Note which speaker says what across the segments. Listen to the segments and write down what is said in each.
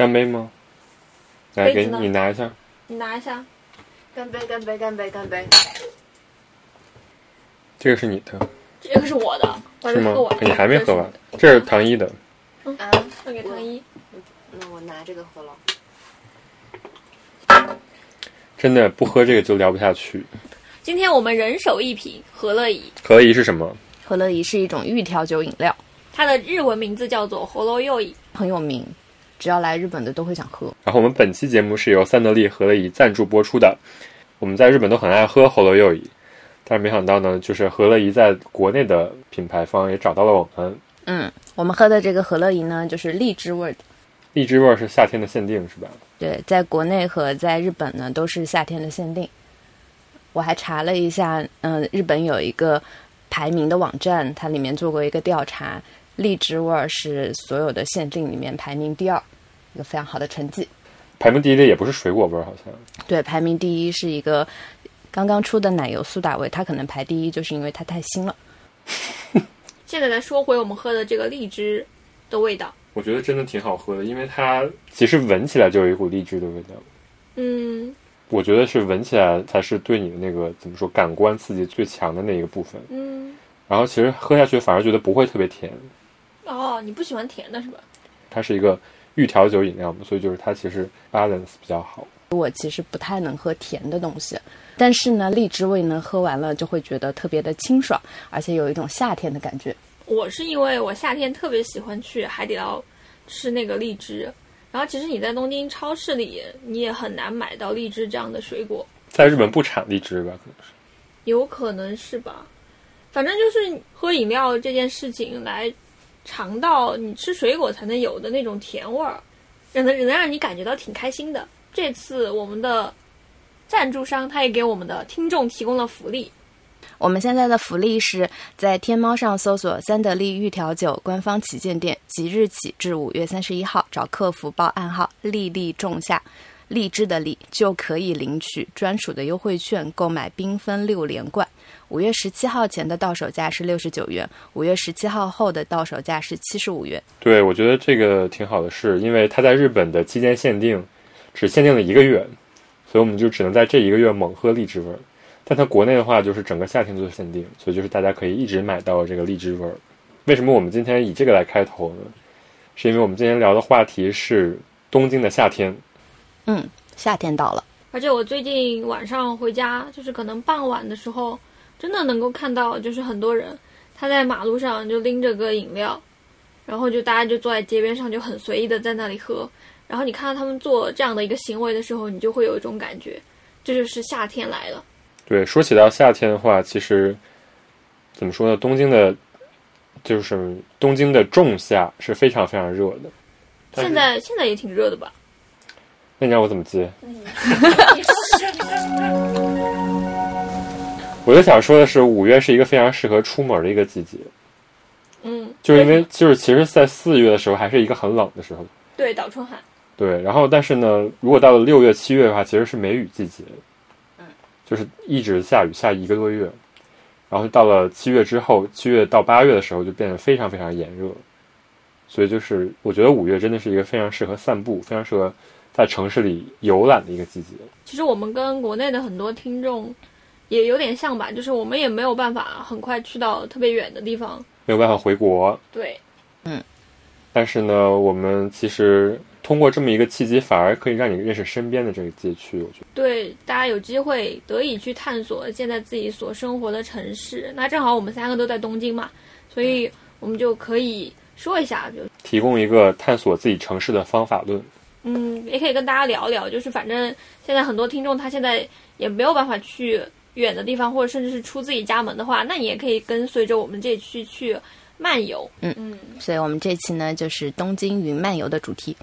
Speaker 1: 干杯吗？来，给你拿一下。
Speaker 2: 你拿一下。
Speaker 3: 干杯，干杯，干杯，干杯！
Speaker 1: 这个是你的，
Speaker 2: 这个是我的，我
Speaker 1: 是吗？你还没喝完
Speaker 2: 这是，
Speaker 1: 唐一的。
Speaker 3: 啊，
Speaker 2: 送给唐一。
Speaker 3: 那我拿这个喝了。
Speaker 1: 真的不喝这个就聊不下去。
Speaker 2: 今天我们人手一瓶和乐怡，
Speaker 1: 可怡是什么？
Speaker 3: 和乐怡是一种预调酒饮料，
Speaker 2: 它的日文名字叫做 o y o i
Speaker 3: 很有名，只要来日本的都会想喝。
Speaker 1: 然后我们本期节目是由三得利和乐怡赞助播出的。我们在日本都很爱喝喉咙柚怡，但是没想到呢，就是和乐怡在国内的品牌方也找到了我们。
Speaker 3: 嗯，我们喝的这个和乐怡呢，就是荔枝味儿的。
Speaker 1: 荔枝味儿是夏天的限定，是吧？
Speaker 3: 对，在国内和在日本呢都是夏天的限定。我还查了一下，嗯、日本有一个排名的网站，它里面做过一个调查，荔枝味儿是所有的限定里面排名第二，一个非常好的成绩。
Speaker 1: 排名第一的也不是水果味儿，好像
Speaker 3: 对，排名第一是一个刚刚出的奶油苏打味，它可能排第一，就是因为它太新了。
Speaker 2: 现在来说回我们喝的这个荔枝的味道，
Speaker 1: 我觉得真的挺好喝的，因为它其实闻起来就有一股荔枝的味道。
Speaker 2: 嗯
Speaker 1: 我觉得是闻起来才是对你的那个怎么说感官刺激最强的那一个部分。
Speaker 2: 嗯，
Speaker 1: 然后其实喝下去反而觉得不会特别甜，
Speaker 2: 哦，你不喜欢甜的是吧？
Speaker 1: 它是一个预调酒饮料嘛，所以就是它其实 balance 比较好。
Speaker 3: 我其实不太能喝甜的东西，但是呢，荔枝味呢，喝完了就会觉得特别的清爽，而且有一种夏天的感觉。
Speaker 2: 我是因为我夏天特别喜欢去海底捞吃那个荔枝，然后其实你在东京超市里你也很难买到荔枝这样的水果，
Speaker 1: 在日本不产荔枝吧？可能是。
Speaker 2: 有可能是吧？反正就是喝饮料这件事情来尝到你吃水果才能有的那种甜味儿，也能能让你感觉到挺开心的。这次我们的赞助商他也给我们的听众提供了福利，
Speaker 3: 我们现在的福利是在天猫上搜索“三得利玉调酒”官方旗舰店，即日起至五月三十一号，找客服报暗号“粒粒仲夏”，荔枝的荔就可以领取专属的优惠券，购买缤纷六连冠。五月十七号前的到手价是六十九元，五月十七号后的到手价是七十五元。
Speaker 1: 对，我觉得这个挺好的是，因为它在日本的期间限定只限定了一个月，所以我们就只能在这一个月猛喝荔枝味儿。但它国内的话，就是整个夏天都是限定，所以就是大家可以一直买到这个荔枝味儿。为什么我们今天以这个来开头呢？是因为我们今天聊的话题是东京的夏天。
Speaker 3: 嗯，夏天到了。
Speaker 2: 而且我最近晚上回家，就是可能傍晚的时候，真的能够看到，就是很多人他在马路上就拎着个饮料，然后就大家就坐在街边上，就很随意的在那里喝。然后你看到他们做这样的一个行为的时候，你就会有一种感觉，这就是夏天来了。
Speaker 1: 对，说起到夏天的话，其实怎么说呢？东京的，就是东京的仲夏是非常非常热的。
Speaker 2: 现在现在也挺热的吧？
Speaker 1: 那你让我怎么接？我就想说的是，五月是一个非常适合出门的一个季节，
Speaker 2: 嗯，
Speaker 1: 就是因为就是其实，在四月的时候还是一个很冷的时候，
Speaker 2: 对倒春寒，
Speaker 1: 对。然后，但是呢，如果到了六月、七月的话，其实是梅雨季节，
Speaker 3: 嗯，
Speaker 1: 就是一直下雨下一个多月，然后到了七月之后，七月到八月的时候就变得非常非常炎热，所以就是我觉得五月真的是一个非常适合散步、非常适合在城市里游览的一个季节。
Speaker 2: 其实我们跟国内的很多听众也有点像吧，就是我们也没有办法很快去到特别远的地方。
Speaker 1: 没有办法回国，
Speaker 2: 对，嗯
Speaker 1: 但是呢，我们其实通过这么一个契机，反而可以让你认识身边的这个街区。我觉得，
Speaker 2: 对，大家有机会得以去探索现在自己所生活的城市。那正好我们三个都在东京嘛，所以我们就可以说一下，就
Speaker 1: 提供一个探索自己城市的方法论。
Speaker 2: 嗯，也可以跟大家聊聊，就是反正现在很多听众他现在也没有办法去远的地方，或者甚至是出自己家门的话，那你也可以跟随着我们这期去漫游。
Speaker 3: 嗯
Speaker 2: 嗯，
Speaker 3: 所以我们这期呢就是东京云漫游的主题。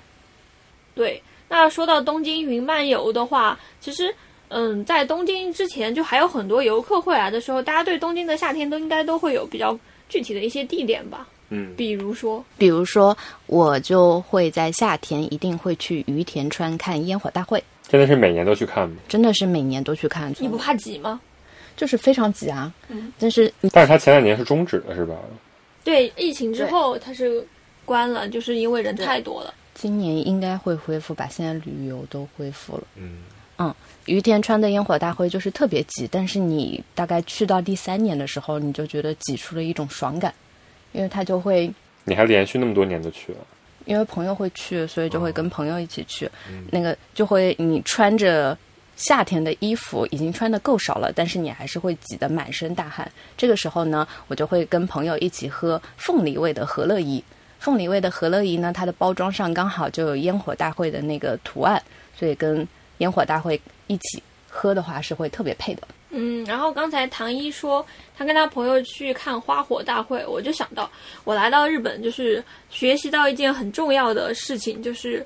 Speaker 2: 对。那说到东京云漫游的话，其实嗯，在东京之前就还有很多游客会来的时候，大家对东京的夏天都应该都会有比较具体的一些地点吧，
Speaker 1: 嗯，
Speaker 2: 比如说，
Speaker 3: 比如说，我就会在夏天一定会去于田川看烟火大会，
Speaker 1: 真的是每年都去看吗？
Speaker 3: 真的是每年都去看，
Speaker 2: 你不怕挤吗？
Speaker 3: 就是非常挤啊。
Speaker 2: 嗯，
Speaker 3: 但是
Speaker 1: 但是它前两年是终止了，是吧？
Speaker 2: 对，疫情之后它是关了，就是因为人太多了。
Speaker 3: 今年应该会恢复吧，现在旅游都恢复了。
Speaker 1: 嗯，
Speaker 3: 于田川的烟火大会就是特别挤，但是你大概去到第三年的时候，你就觉得挤出了一种爽感，因为它就会
Speaker 1: 你还连续那么多年都去了，
Speaker 3: 因为朋友会去，所以就会跟朋友一起去。
Speaker 1: 嗯
Speaker 3: 那个就会你穿着夏天的衣服，已经穿的够少了，但是你还是会挤得满身大汗。这个时候呢，我就会跟朋友一起喝凤梨味的和乐怡。凤梨味的和乐怡呢，它的包装上刚好就有烟火大会的那个图案，所以跟烟火大会一起喝的话是会特别配的。
Speaker 2: 嗯，然后刚才唐一说他跟他朋友去看花火大会，我就想到我来到日本就是学习到一件很重要的事情，就是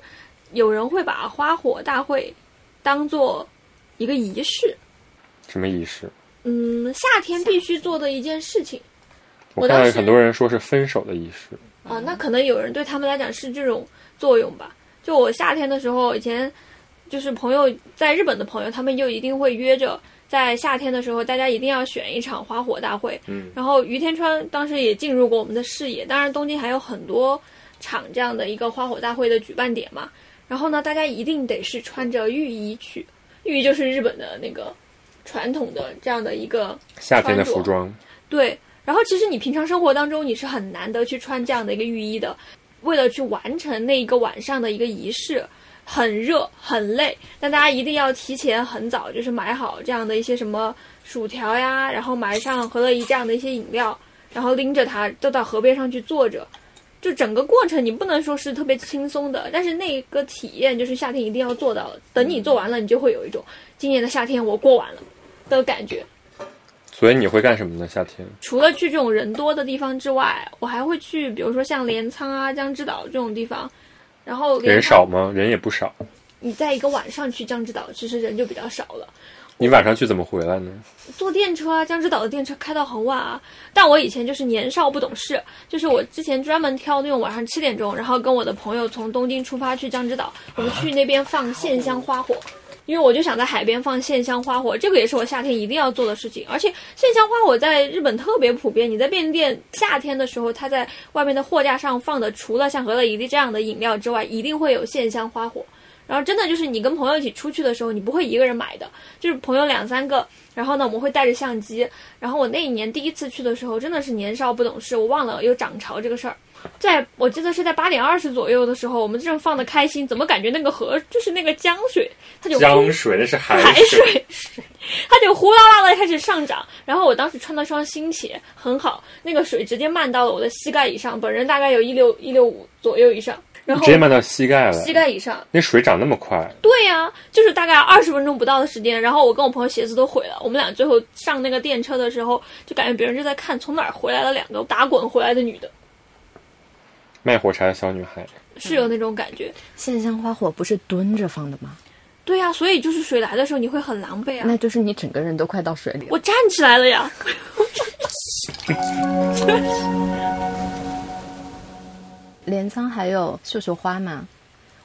Speaker 2: 有人会把花火大会当做一个仪式，
Speaker 1: 什么仪式？
Speaker 2: 嗯，夏天必须做的一件事情
Speaker 1: 我看很多人说是分手的仪式，
Speaker 2: 啊。那可能有人对他们来讲是这种作用吧。就我夏天的时候，以前就是朋友在日本的朋友，他们就一定会约着。在夏天的时候，大家一定要选一场花火大会。
Speaker 1: 嗯，
Speaker 2: 然后于天川当时也进入过我们的视野，当然东京还有很多场这样的一个花火大会的举办点嘛。然后呢，大家一定得是穿着浴衣去，浴衣就是日本的那个传统的这样的一个
Speaker 1: 夏天的服装，
Speaker 2: 对。然后其实你平常生活当中你是很难得去穿这样的一个浴衣的，为了去完成那一个晚上的一个仪式。很热很累，但大家一定要提前很早，就是买好这样的一些什么薯条呀，然后买上和乐怡这样的一些饮料，然后拎着它就到河边上去坐着。就整个过程你不能说是特别轻松的，但是那个体验就是夏天一定要做到的。等你做完了，你就会有一种今年的夏天我过完了的感觉。
Speaker 1: 所以你会干什么呢？夏天？
Speaker 2: 除了去这种人多的地方之外，我还会去，比如说像镰仓啊、江之岛这种地方。然后
Speaker 1: 人少吗？人也不少。
Speaker 2: 你在一个晚上去江之岛，其实人就比较少了。
Speaker 1: 你晚上去怎么回来呢？
Speaker 2: 坐电车啊，江之岛的电车开到很晚啊。但我以前就是年少不懂事，就是我之前专门挑那种晚上七点钟，然后跟我的朋友从东京出发去江之岛，我们去那边放线香花火。因为我就想在海边放线香花火，这个也是我夏天一定要做的事情。而且线香花火在日本特别普遍，你在便利店夏天的时候，它在外面的货架上放的，除了像和乐怡这样的饮料之外，一定会有线香花火。然后真的就是你跟朋友一起出去的时候，你不会一个人买的，就是朋友两三个。然后呢，我们会带着相机。然后我那一年第一次去的时候，真的是年少不懂事，我忘了有涨潮这个事儿。在我记得是在八点二十左右的时候，我们正放的开心，怎么感觉那个河就是那个江水，它就
Speaker 1: 江水那是海
Speaker 2: 海水，它就呼啦啦的开始上涨。然后我当时穿了双新鞋，很好，那个水直接漫到了我的膝盖以上，本人大概有一六一六五左右以上，然后
Speaker 1: 直接漫到膝盖了。
Speaker 2: 膝盖以上。
Speaker 1: 那水涨那么快，
Speaker 2: 对呀、就是大概二十分钟不到的时间，然后我跟我朋友鞋子都毁了。我们俩最后上那个电车的时候，就感觉别人就在看从哪儿回来了两个打滚回来的女的，
Speaker 1: 卖火柴的小女孩。
Speaker 2: 是有那种感觉。
Speaker 3: 线香花火不是蹲着放的吗？
Speaker 2: 对呀、所以就是水来的时候你会很狼狈啊。
Speaker 3: 那就是你整个人都快到水里了。
Speaker 2: 我站起来了呀，
Speaker 3: 镰仓还有绣球花嘛？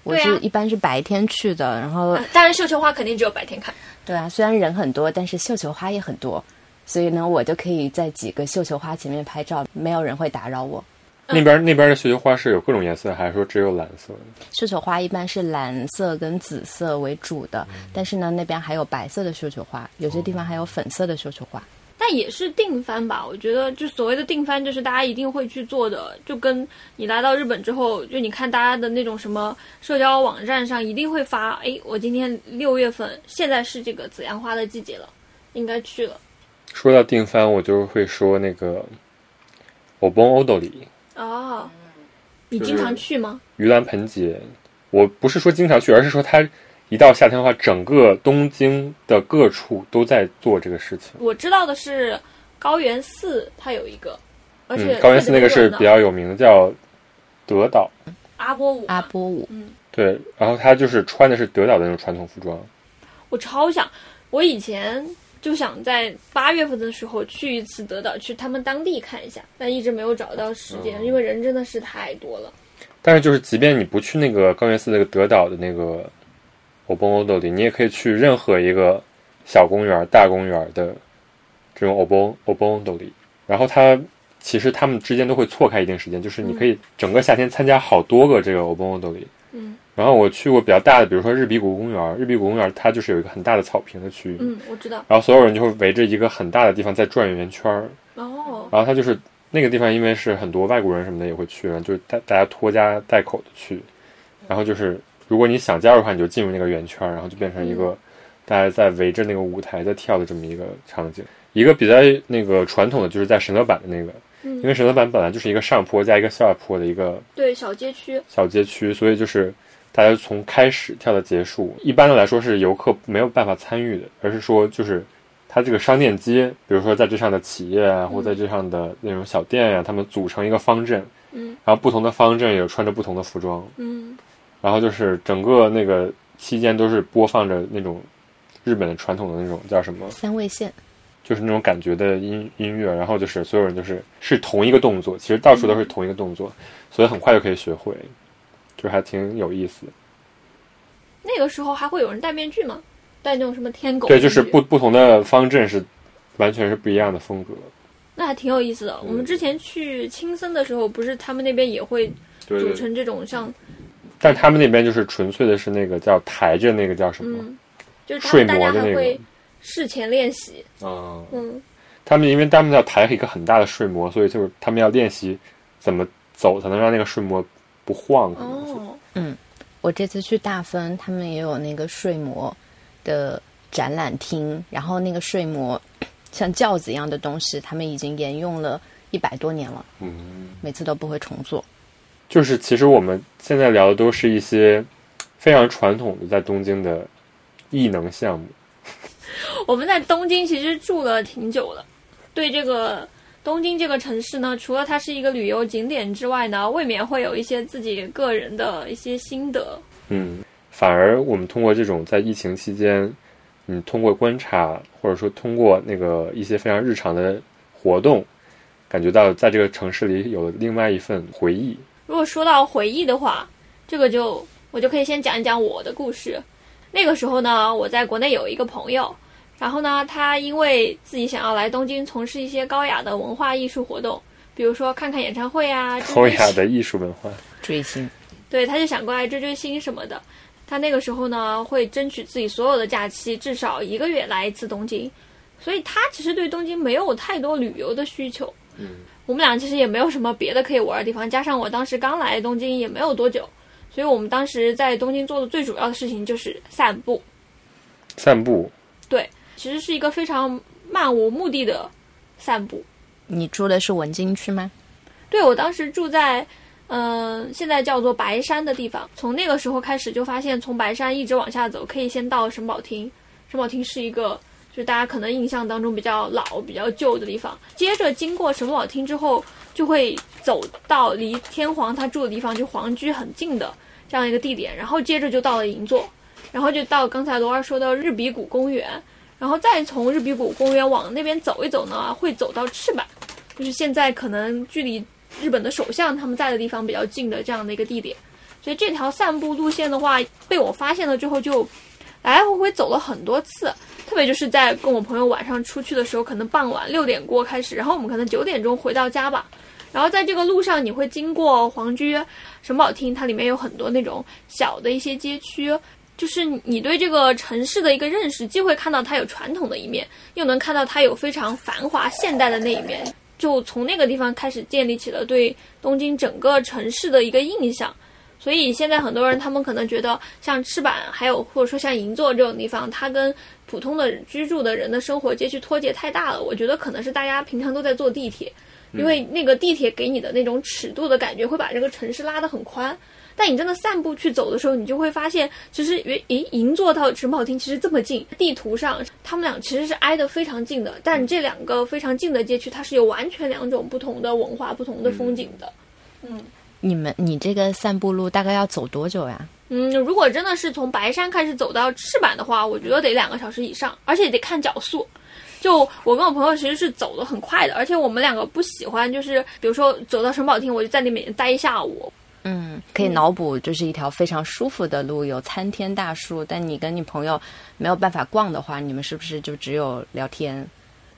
Speaker 3: 我是一般是白天去的，然后
Speaker 2: 当然绣球花肯定只有白天看。
Speaker 3: 对啊，虽然人很多，但是绣球花也很多，所以呢，我就可以在几个绣球花前面拍照，没有人会打扰我。
Speaker 1: 那边那边的绣球花是有各种颜色，还是说只有蓝色的？
Speaker 3: 绣球花一般是蓝色跟紫色为主的，但是呢，那边还有白色的绣球花，有些地方还有粉色的绣球花。
Speaker 2: 但也是定番吧，我觉得就所谓的定番，就是大家一定会去做的，就跟你来到日本之后，就你看大家的那种什么社交网站上一定会发，哎，我今天六月份，现在是这个紫阳花的季节了，应该去了。
Speaker 1: 说到定番，我就会说那个 Obon Odori
Speaker 2: 哦，你经常去吗？
Speaker 1: 盂兰盆节。我不是说经常去，而是说它一到夏天的话，整个东京的各处都在做这个事情。
Speaker 2: 我知道的是高原寺，它有一个，而且
Speaker 1: 嗯，高原寺那个是比较有名的，叫德岛。
Speaker 2: 阿波舞
Speaker 3: 阿波舞，嗯
Speaker 1: 对，然后他就是穿的是德岛的那种传统服装。
Speaker 2: 我超想，我以前就想在八月份的时候去一次德岛，去他们当地看一下，但一直没有找到时间，因为人真的是太多了。
Speaker 1: 但是就是即便你不去那个高原寺那个德岛的那个 Obon Odori，你也可以去任何一个小公园、大公园的这种 Obon Obon Odori。然后它其实他们之间都会错开一定时间，就是你可以整个夏天参加好多个这个 Obon Odori。
Speaker 2: 嗯
Speaker 1: 然后我去过比较大的，比如说日比谷公园，日比谷公园它就是有一个很大的草坪的区域，
Speaker 2: 嗯，我知道。
Speaker 1: 然后所有人就会围着一个很大的地方在转圆圈儿，
Speaker 2: 哦，
Speaker 1: 然后它就是那个地方，因为是很多外国人什么的也会去，然后就是大大家拖家带口的去，然后就是如果你想加入的话，你就进入那个圆圈，然后就变成一个
Speaker 2: 嗯。
Speaker 1: 大家在围着那个舞台在跳的这么一个场景。一个比较那个传统的就是在神乐坂的那个，
Speaker 2: 嗯。
Speaker 1: 因为神乐坂本来就是一个上坡加一个下坡的一个
Speaker 2: 对，小街区。
Speaker 1: 小街区，所以就是大家从开始跳到结束，一般的来说是游客没有办法参与的，而是说就是它这个商店街，比如说在这上的企业啊，或在这上的那种小店呀、他们组成一个方阵，
Speaker 2: 嗯。
Speaker 1: 然后不同的方阵也穿着不同的服装，
Speaker 2: 嗯
Speaker 1: 然后就是整个那个期间都是播放着那种日本的传统的那种叫什么，
Speaker 3: 三味线，
Speaker 1: 就是那种感觉的音音乐，然后就是所有人就是是同一个动作，其实到处都是同一个动作，所以很快就可以学会，就还挺有意思的。
Speaker 2: 那个时候还会有人戴面具吗？戴那种什么天狗？
Speaker 1: 对，就是不。不同的方阵是完全是不一样的风格。
Speaker 2: 那还挺有意思的。我们之前去青森的时候，不是他们那边也会
Speaker 1: 对
Speaker 2: 组成这种像
Speaker 1: 但他们那边就是纯粹的是那个叫抬着那个叫什么？
Speaker 2: 嗯，就是他
Speaker 1: 睡魔的那个
Speaker 2: 事前练习。
Speaker 1: 嗯，
Speaker 2: 嗯
Speaker 1: 他们因为他们要抬一个很大的睡魔，所以就是他们要练习怎么走才能让那个睡魔不晃。可能是
Speaker 2: 哦，
Speaker 3: 我这次去大分，他们也有那个睡魔的展览厅，然后那个睡魔像轿子一样的东西，他们已经沿用了一百多年了，
Speaker 1: 嗯，
Speaker 3: 每次都不会重做。
Speaker 1: 就是其实我们现在聊的都是一些非常传统的在东京的异能项目。
Speaker 2: 我们在东京其实住了挺久的，对这个东京这个城市呢，除了它是一个旅游景点之外呢，未免会有一些自己个人的一些心得。
Speaker 1: 嗯，反而我们通过这种在疫情期间，你，通过观察或者说通过那个一些非常日常的活动，感觉到在这个城市里有另外一份回忆。
Speaker 2: 如果说到回忆的话，这个就我就可以先讲一讲我的故事。那个时候呢，我在国内有一个朋友，然后呢，他因为自己想要来东京从事一些高雅的文化艺术活动，比如说看看演唱会啊，追
Speaker 1: 高雅的艺术文化，
Speaker 3: 追星，
Speaker 2: 对，他就想过来追追星什么的。他那个时候呢，会争取自己所有的假期，至少一个月来一次东京，所以他其实对东京没有太多旅游的需求。
Speaker 1: 嗯，
Speaker 2: 我们俩其实也没有什么别的可以玩的地方，加上我当时刚来东京也没有多久，所以我们当时在东京做的最主要的事情就是散步。
Speaker 1: 散步，对
Speaker 2: 其实是一个非常漫无目的的散步。
Speaker 3: 你住的是文京区吗？
Speaker 2: 对我当时住在，嗯、现在叫做白山的地方。从那个时候开始就发现，从白山一直往下走，可以先到神保町。神保町是一个，就大家可能印象当中比较老、比较旧的地方。接着经过神保町之后，就会走到离天皇他住的地方，就皇居很近的这样一个地点。然后接着就到了银座，然后就到刚才罗二说的日比谷公园。然后再从日比谷公园往那边走一走呢，会走到赤坂，就是现在可能距离日本的首相他们在的地方比较近的这样的一个地点。所以这条散步路线的话，被我发现了之后，就来来回回走了很多次。特别就是在跟我朋友晚上出去的时候，可能傍晚六点过开始，然后我们可能九点钟回到家吧。然后在这个路上，你会经过皇居、神保厅，它里面有很多那种小的一些街区，就是你对这个城市的一个认识，既会看到它有传统的一面，又能看到它有非常繁华现代的那一面。就从那个地方开始建立起了对东京整个城市的一个印象。所以现在很多人他们可能觉得，像赤坂，还有或者说像银座这种地方，它跟普通的居住的人的生活街区脱节太大了。我觉得可能是大家平常都在坐地铁，因为那个地铁给你的那种尺度的感觉，会把这个城市拉得很宽。但你真的散步去走的时候，你就会发现，其实诶，诶银座到神保町其实这么近，地图上他们俩其实是挨得非常近的。但这两个非常近的街区，它是有完全两种不同的文化、不同的风景的。
Speaker 3: 你们你这个散步路大概要走多久呀？
Speaker 2: 嗯，如果真的是从白山开始走到赤坂的话，我觉得得两个小时以上，而且得看脚速。就我跟我朋友其实是走的很快的，而且我们两个不喜欢，就是比如说走到神保町，我就在里面待一下午。
Speaker 3: 嗯，可以脑补就是一条非常舒服的路，有参天大树。但你跟你朋友没有办法逛的话，你们是不是就只有聊天？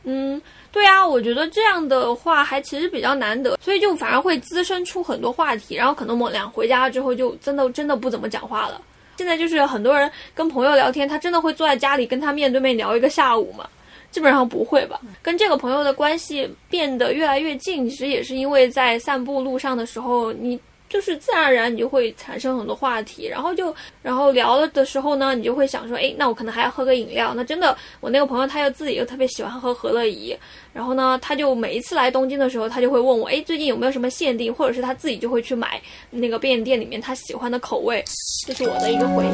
Speaker 2: 嗯，对啊，我觉得这样的话还其实比较难得，所以就反而会滋生出很多话题，然后可能我们俩回家之后就真的真的不怎么讲话了。现在就是很多人跟朋友聊天，他真的会坐在家里跟他面对面聊一个下午吗？基本上不会吧。跟这个朋友的关系变得越来越近，其实也是因为在散步路上的时候，你。就是自然而然，你就会产生很多话题，然后就，然后聊了的时候呢，你就会想说，哎，那我可能还要喝个饮料。那真的，我那个朋友他又自己又特别喜欢喝和乐怡，然后呢，他就每一次来东京的时候，他就会问我，哎，最近有没有什么限定，或者是他自己就会去买那个便利店里面他喜欢的口味。这是我的一个回忆。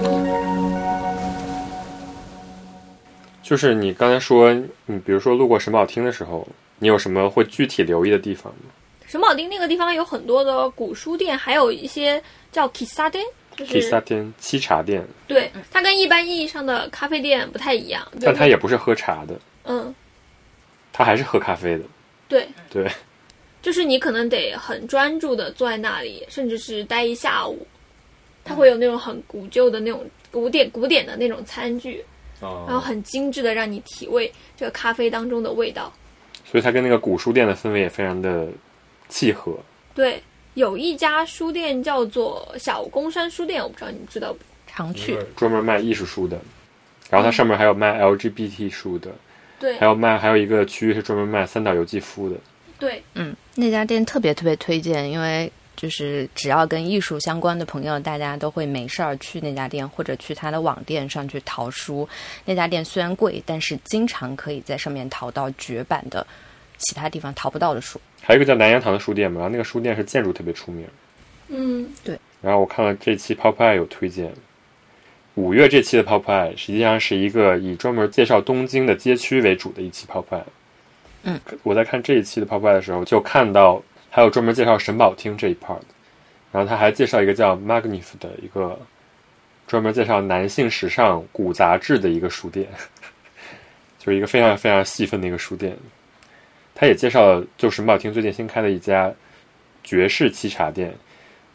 Speaker 1: 就是你刚才说，你比如说路过神宝厅的时候，你有什么会具体留意的地方吗？
Speaker 2: 沈宝町那个地方有很多的古书店，还有一些叫 kissa 店，就是
Speaker 1: kissa 店、沏茶店。
Speaker 2: 对，它跟一般意义上的咖啡店不太一样。
Speaker 1: 但它也不是喝茶的。
Speaker 2: 嗯。
Speaker 1: 它还是喝咖啡的。
Speaker 2: 对。
Speaker 1: 对。
Speaker 2: 就是你可能得很专注的坐在那里，甚至是待一下午。它会有那种很古旧的那种古典、古典的那种餐具，然后很精致的让你体味这个咖啡当中的味道。
Speaker 1: 所以它跟那个古书店的氛围也非常的。契合。
Speaker 2: 对，有一家书店叫做小公山书店，我不知道你知道不？
Speaker 3: 常去，
Speaker 1: 专门卖艺术书的，然后它上面还有卖 LGBT 书的，
Speaker 2: 对，
Speaker 1: 还有卖还有一个区域是专门卖三岛由纪夫的，
Speaker 2: 对，
Speaker 3: 嗯，那家店特别特别推荐，因为就是只要跟艺术相关的朋友，大家都会没事儿去那家店或者去他的网店上去淘书。那家店虽然贵，但是经常可以在上面淘到绝版的其他地方淘不到的书。
Speaker 1: 还有一个叫南洋堂的书店嘛，然后那个书店是建筑特别出名。
Speaker 2: 嗯，
Speaker 3: 对。
Speaker 1: 然后我看了这期 Pop Eye 有推荐，五月这期的 Pop Eye 实际上是一个以专门介绍东京的街区为主的一期 Pop Eye。
Speaker 3: 嗯，
Speaker 1: 我在看这一期的 Pop Eye 的时候，就看到还有专门介绍神保町这一 part，然后他还介绍一个叫 Magnif 的一个专门介绍男性时尚古杂志的一个书店，就是一个非常非常细分的一个书店。他也介绍了，就神保町最近新开的一家爵士沏茶店，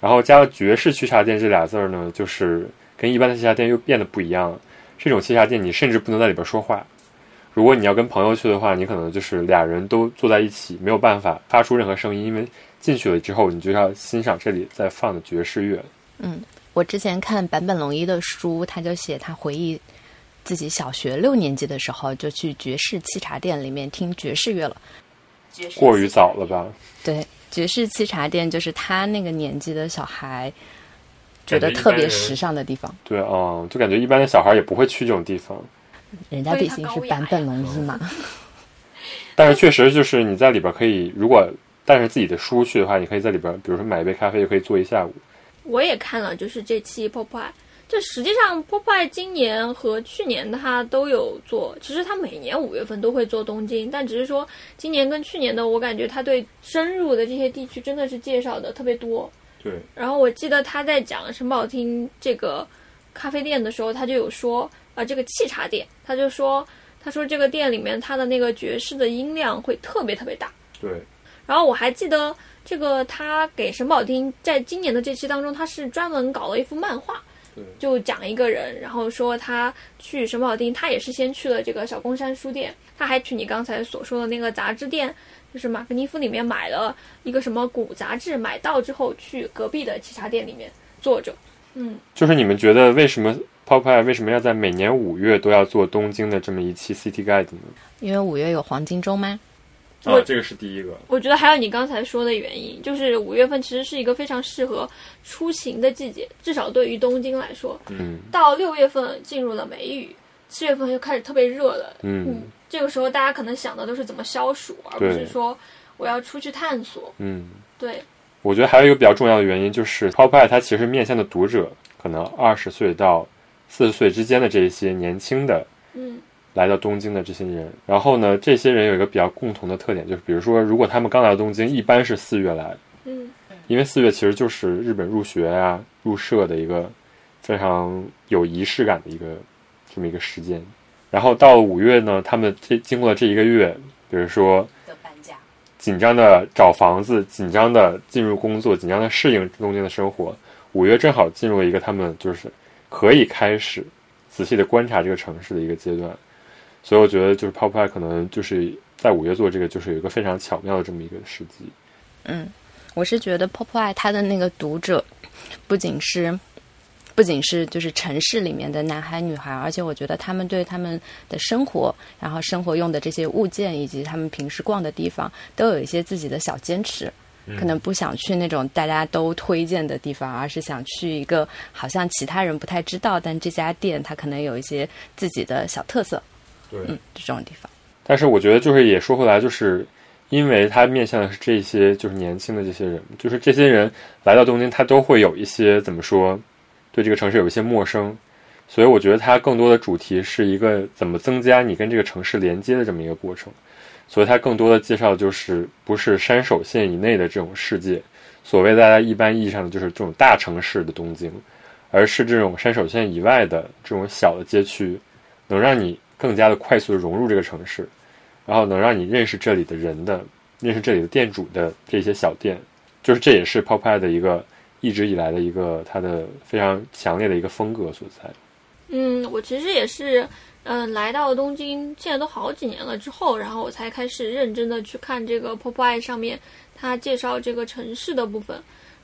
Speaker 1: 然后加了“爵士沏茶店”这俩字儿呢，就是跟一般的沏茶店又变得不一样了。这种沏茶店，你甚至不能在里边说话。如果你要跟朋友去的话，你可能就是俩人都坐在一起，没有办法发出任何声音，因为进去了之后，你就要欣赏这里在放的爵士乐。
Speaker 3: 嗯，我之前看坂本龙一的书，他就写他回忆自己小学六年级的时候，就去爵士沏茶店里面听爵士乐了。
Speaker 1: 过于早了吧？
Speaker 3: 对，爵士沏茶店就是他那个年纪的小孩觉得特别时尚的地方。
Speaker 1: 对嗯，就感觉一般的小孩也不会去这种地方。
Speaker 3: 人家毕竟是版本龙一嘛。
Speaker 1: 但是确实就是你在里边可以，如果带着自己的书去的话，你可以在里边，比如说买一杯咖啡就可以坐一下午。
Speaker 2: 我也看了，就是这期 Pop。就实际上，Popeye 今年和去年他都有做。其实他每年五月份都会做东京，但只是说今年跟去年的，我感觉他对深入的这些地区真的是介绍的特别多。
Speaker 1: 对。
Speaker 2: 然后我记得他在讲神保町这个咖啡店的时候，他就有说啊，这个沏茶店，他就说，他说这个店里面他的那个爵士的音量会特别特别大。
Speaker 1: 对。
Speaker 2: 然后我还记得这个他给神宝町在今年的这期当中，他是专门搞了一幅漫画。就讲一个人，然后说他去神保町，他也是先去了这个小公山书店，他还去你刚才所说的那个杂志店，就是马格尼夫里面买了一个什么古杂志，买到之后去隔壁的沏茶店里面坐着。嗯，
Speaker 1: 就是你们觉得为什么 Pop Eye 为什么要在每年五月都要做东京的这么一期 City Guide 呢？
Speaker 3: 因为五月有黄金周吗？
Speaker 1: 啊，这个是第一个。
Speaker 2: 我觉得还有你刚才说的原因，就是五月份其实是一个非常适合出行的季节，至少对于东京来说。
Speaker 1: 嗯。
Speaker 2: 到六月份进入了梅雨，七月份又开始特别热了。
Speaker 1: 嗯。
Speaker 2: 这个时候大家可能想的都是怎么消暑，而不是说我要出去探索。
Speaker 1: 嗯。
Speaker 2: 对。
Speaker 1: 我觉得还有一个比较重要的原因，就是 Pop Eye 它其实面向的读者可能二十岁到四十岁之间的这一些年轻的。
Speaker 2: 嗯。
Speaker 1: 来到东京的这些人，然后呢，这些人有一个比较共同的特点，就是比如说，如果他们刚来到东京，一般是四月来，
Speaker 2: 嗯，
Speaker 1: 因为四月其实就是日本入学啊、入社的一个非常有仪式感的一个这么一个时间。然后到五月呢，他们这经过了这一个月，比如说紧张的找房子、紧张的进入工作、紧张的适应东京的生活，五月正好进入了一个他们就是可以开始仔细的观察这个城市的一个阶段。所以我觉得，就是 Pop Eye 可能就是在五月做这个，就是有一个非常巧妙的这么一个时机。
Speaker 3: 嗯，我是觉得 Pop Eye 它的那个读者不仅是。不仅是就是城市里面的男孩女孩，而且我觉得他们对他们的生活，然后生活用的这些物件，以及他们平时逛的地方，都有一些自己的小坚持。可能不想去那种大家都推荐的地方，而是想去一个好像其他人不太知道，但这家店它可能有一些自己的小特色。
Speaker 1: 对，
Speaker 3: 嗯，这种地方。
Speaker 1: 但是我觉得，就是也说回来，就是因为他面向的是这些就是年轻的这些人，就是这些人来到东京，他都会有一些怎么说？对这个城市有一些陌生，所以我觉得它更多的主题是一个怎么增加你跟这个城市连接的这么一个过程。所以它更多的介绍就是不是山手线以内的这种世界，所谓大家一般意义上的就是这种大城市的东京，而是这种山手线以外的这种小的街区，能让你更加的快速的融入这个城市，然后能让你认识这里的人的，认识这里的店主的这些小店，就是这也是 Pop Eye 的一个。一直以来的一个它的非常强烈的一个风格所在。
Speaker 2: 嗯，我其实也是，嗯，来到东京现在都好几年了之后，然后我才开始认真的去看这个 Pop Eye 上面它介绍这个城市的部分，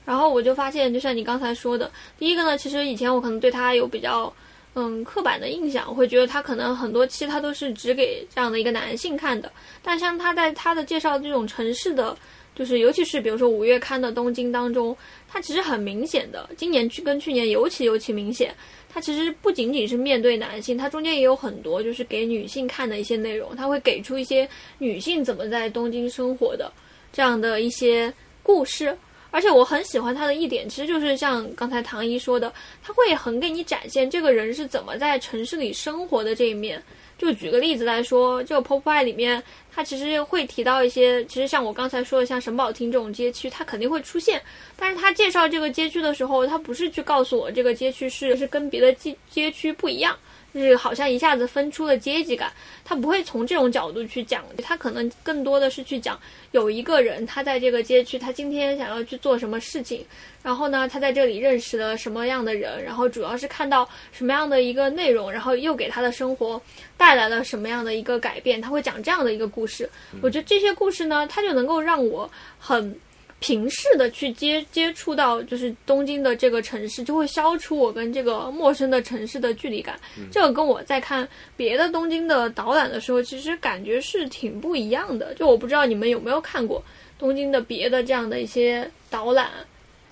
Speaker 2: 然后我就发现，就像你刚才说的，第一个呢，其实以前我可能对它有比较嗯刻板的印象，我会觉得它可能很多期它都是只给这样的一个男性看的，但像他在他的介绍这种城市的。就是，尤其是比如说五月刊的东京当中，它其实很明显的，今年去跟去年尤其尤其明显。它其实不仅仅是面对男性，它中间也有很多就是给女性看的一些内容，它会给出一些女性怎么在东京生活的这样的一些故事。而且我很喜欢它的一点，其实就是像刚才唐一说的，它会很给你展现这个人是怎么在城市里生活的这一面。就举个例子来说，这个 Pop Eye 里面，它其实会提到一些，其实像我刚才说的，像神保町这种街区，它肯定会出现。但是他介绍这个街区的时候，他不是去告诉我这个街区是是跟别的街街区不一样。就是好像一下子分出了阶级感，他不会从这种角度去讲，他可能更多的是去讲有一个人他在这个街区，他今天想要去做什么事情，然后呢，他在这里认识了什么样的人，然后主要是看到什么样的一个内容，然后又给他的生活带来了什么样的一个改变，他会讲这样的一个故事。我觉得这些故事呢，他就能够让我很。平视的去接接触到，就是东京的这个城市，就会消除我跟这个陌生的城市的距离感。这个跟我在看别的东京的导览的时候，其实感觉是挺不一样的。就我不知道你们有没有看过东京的别的这样的一些导览。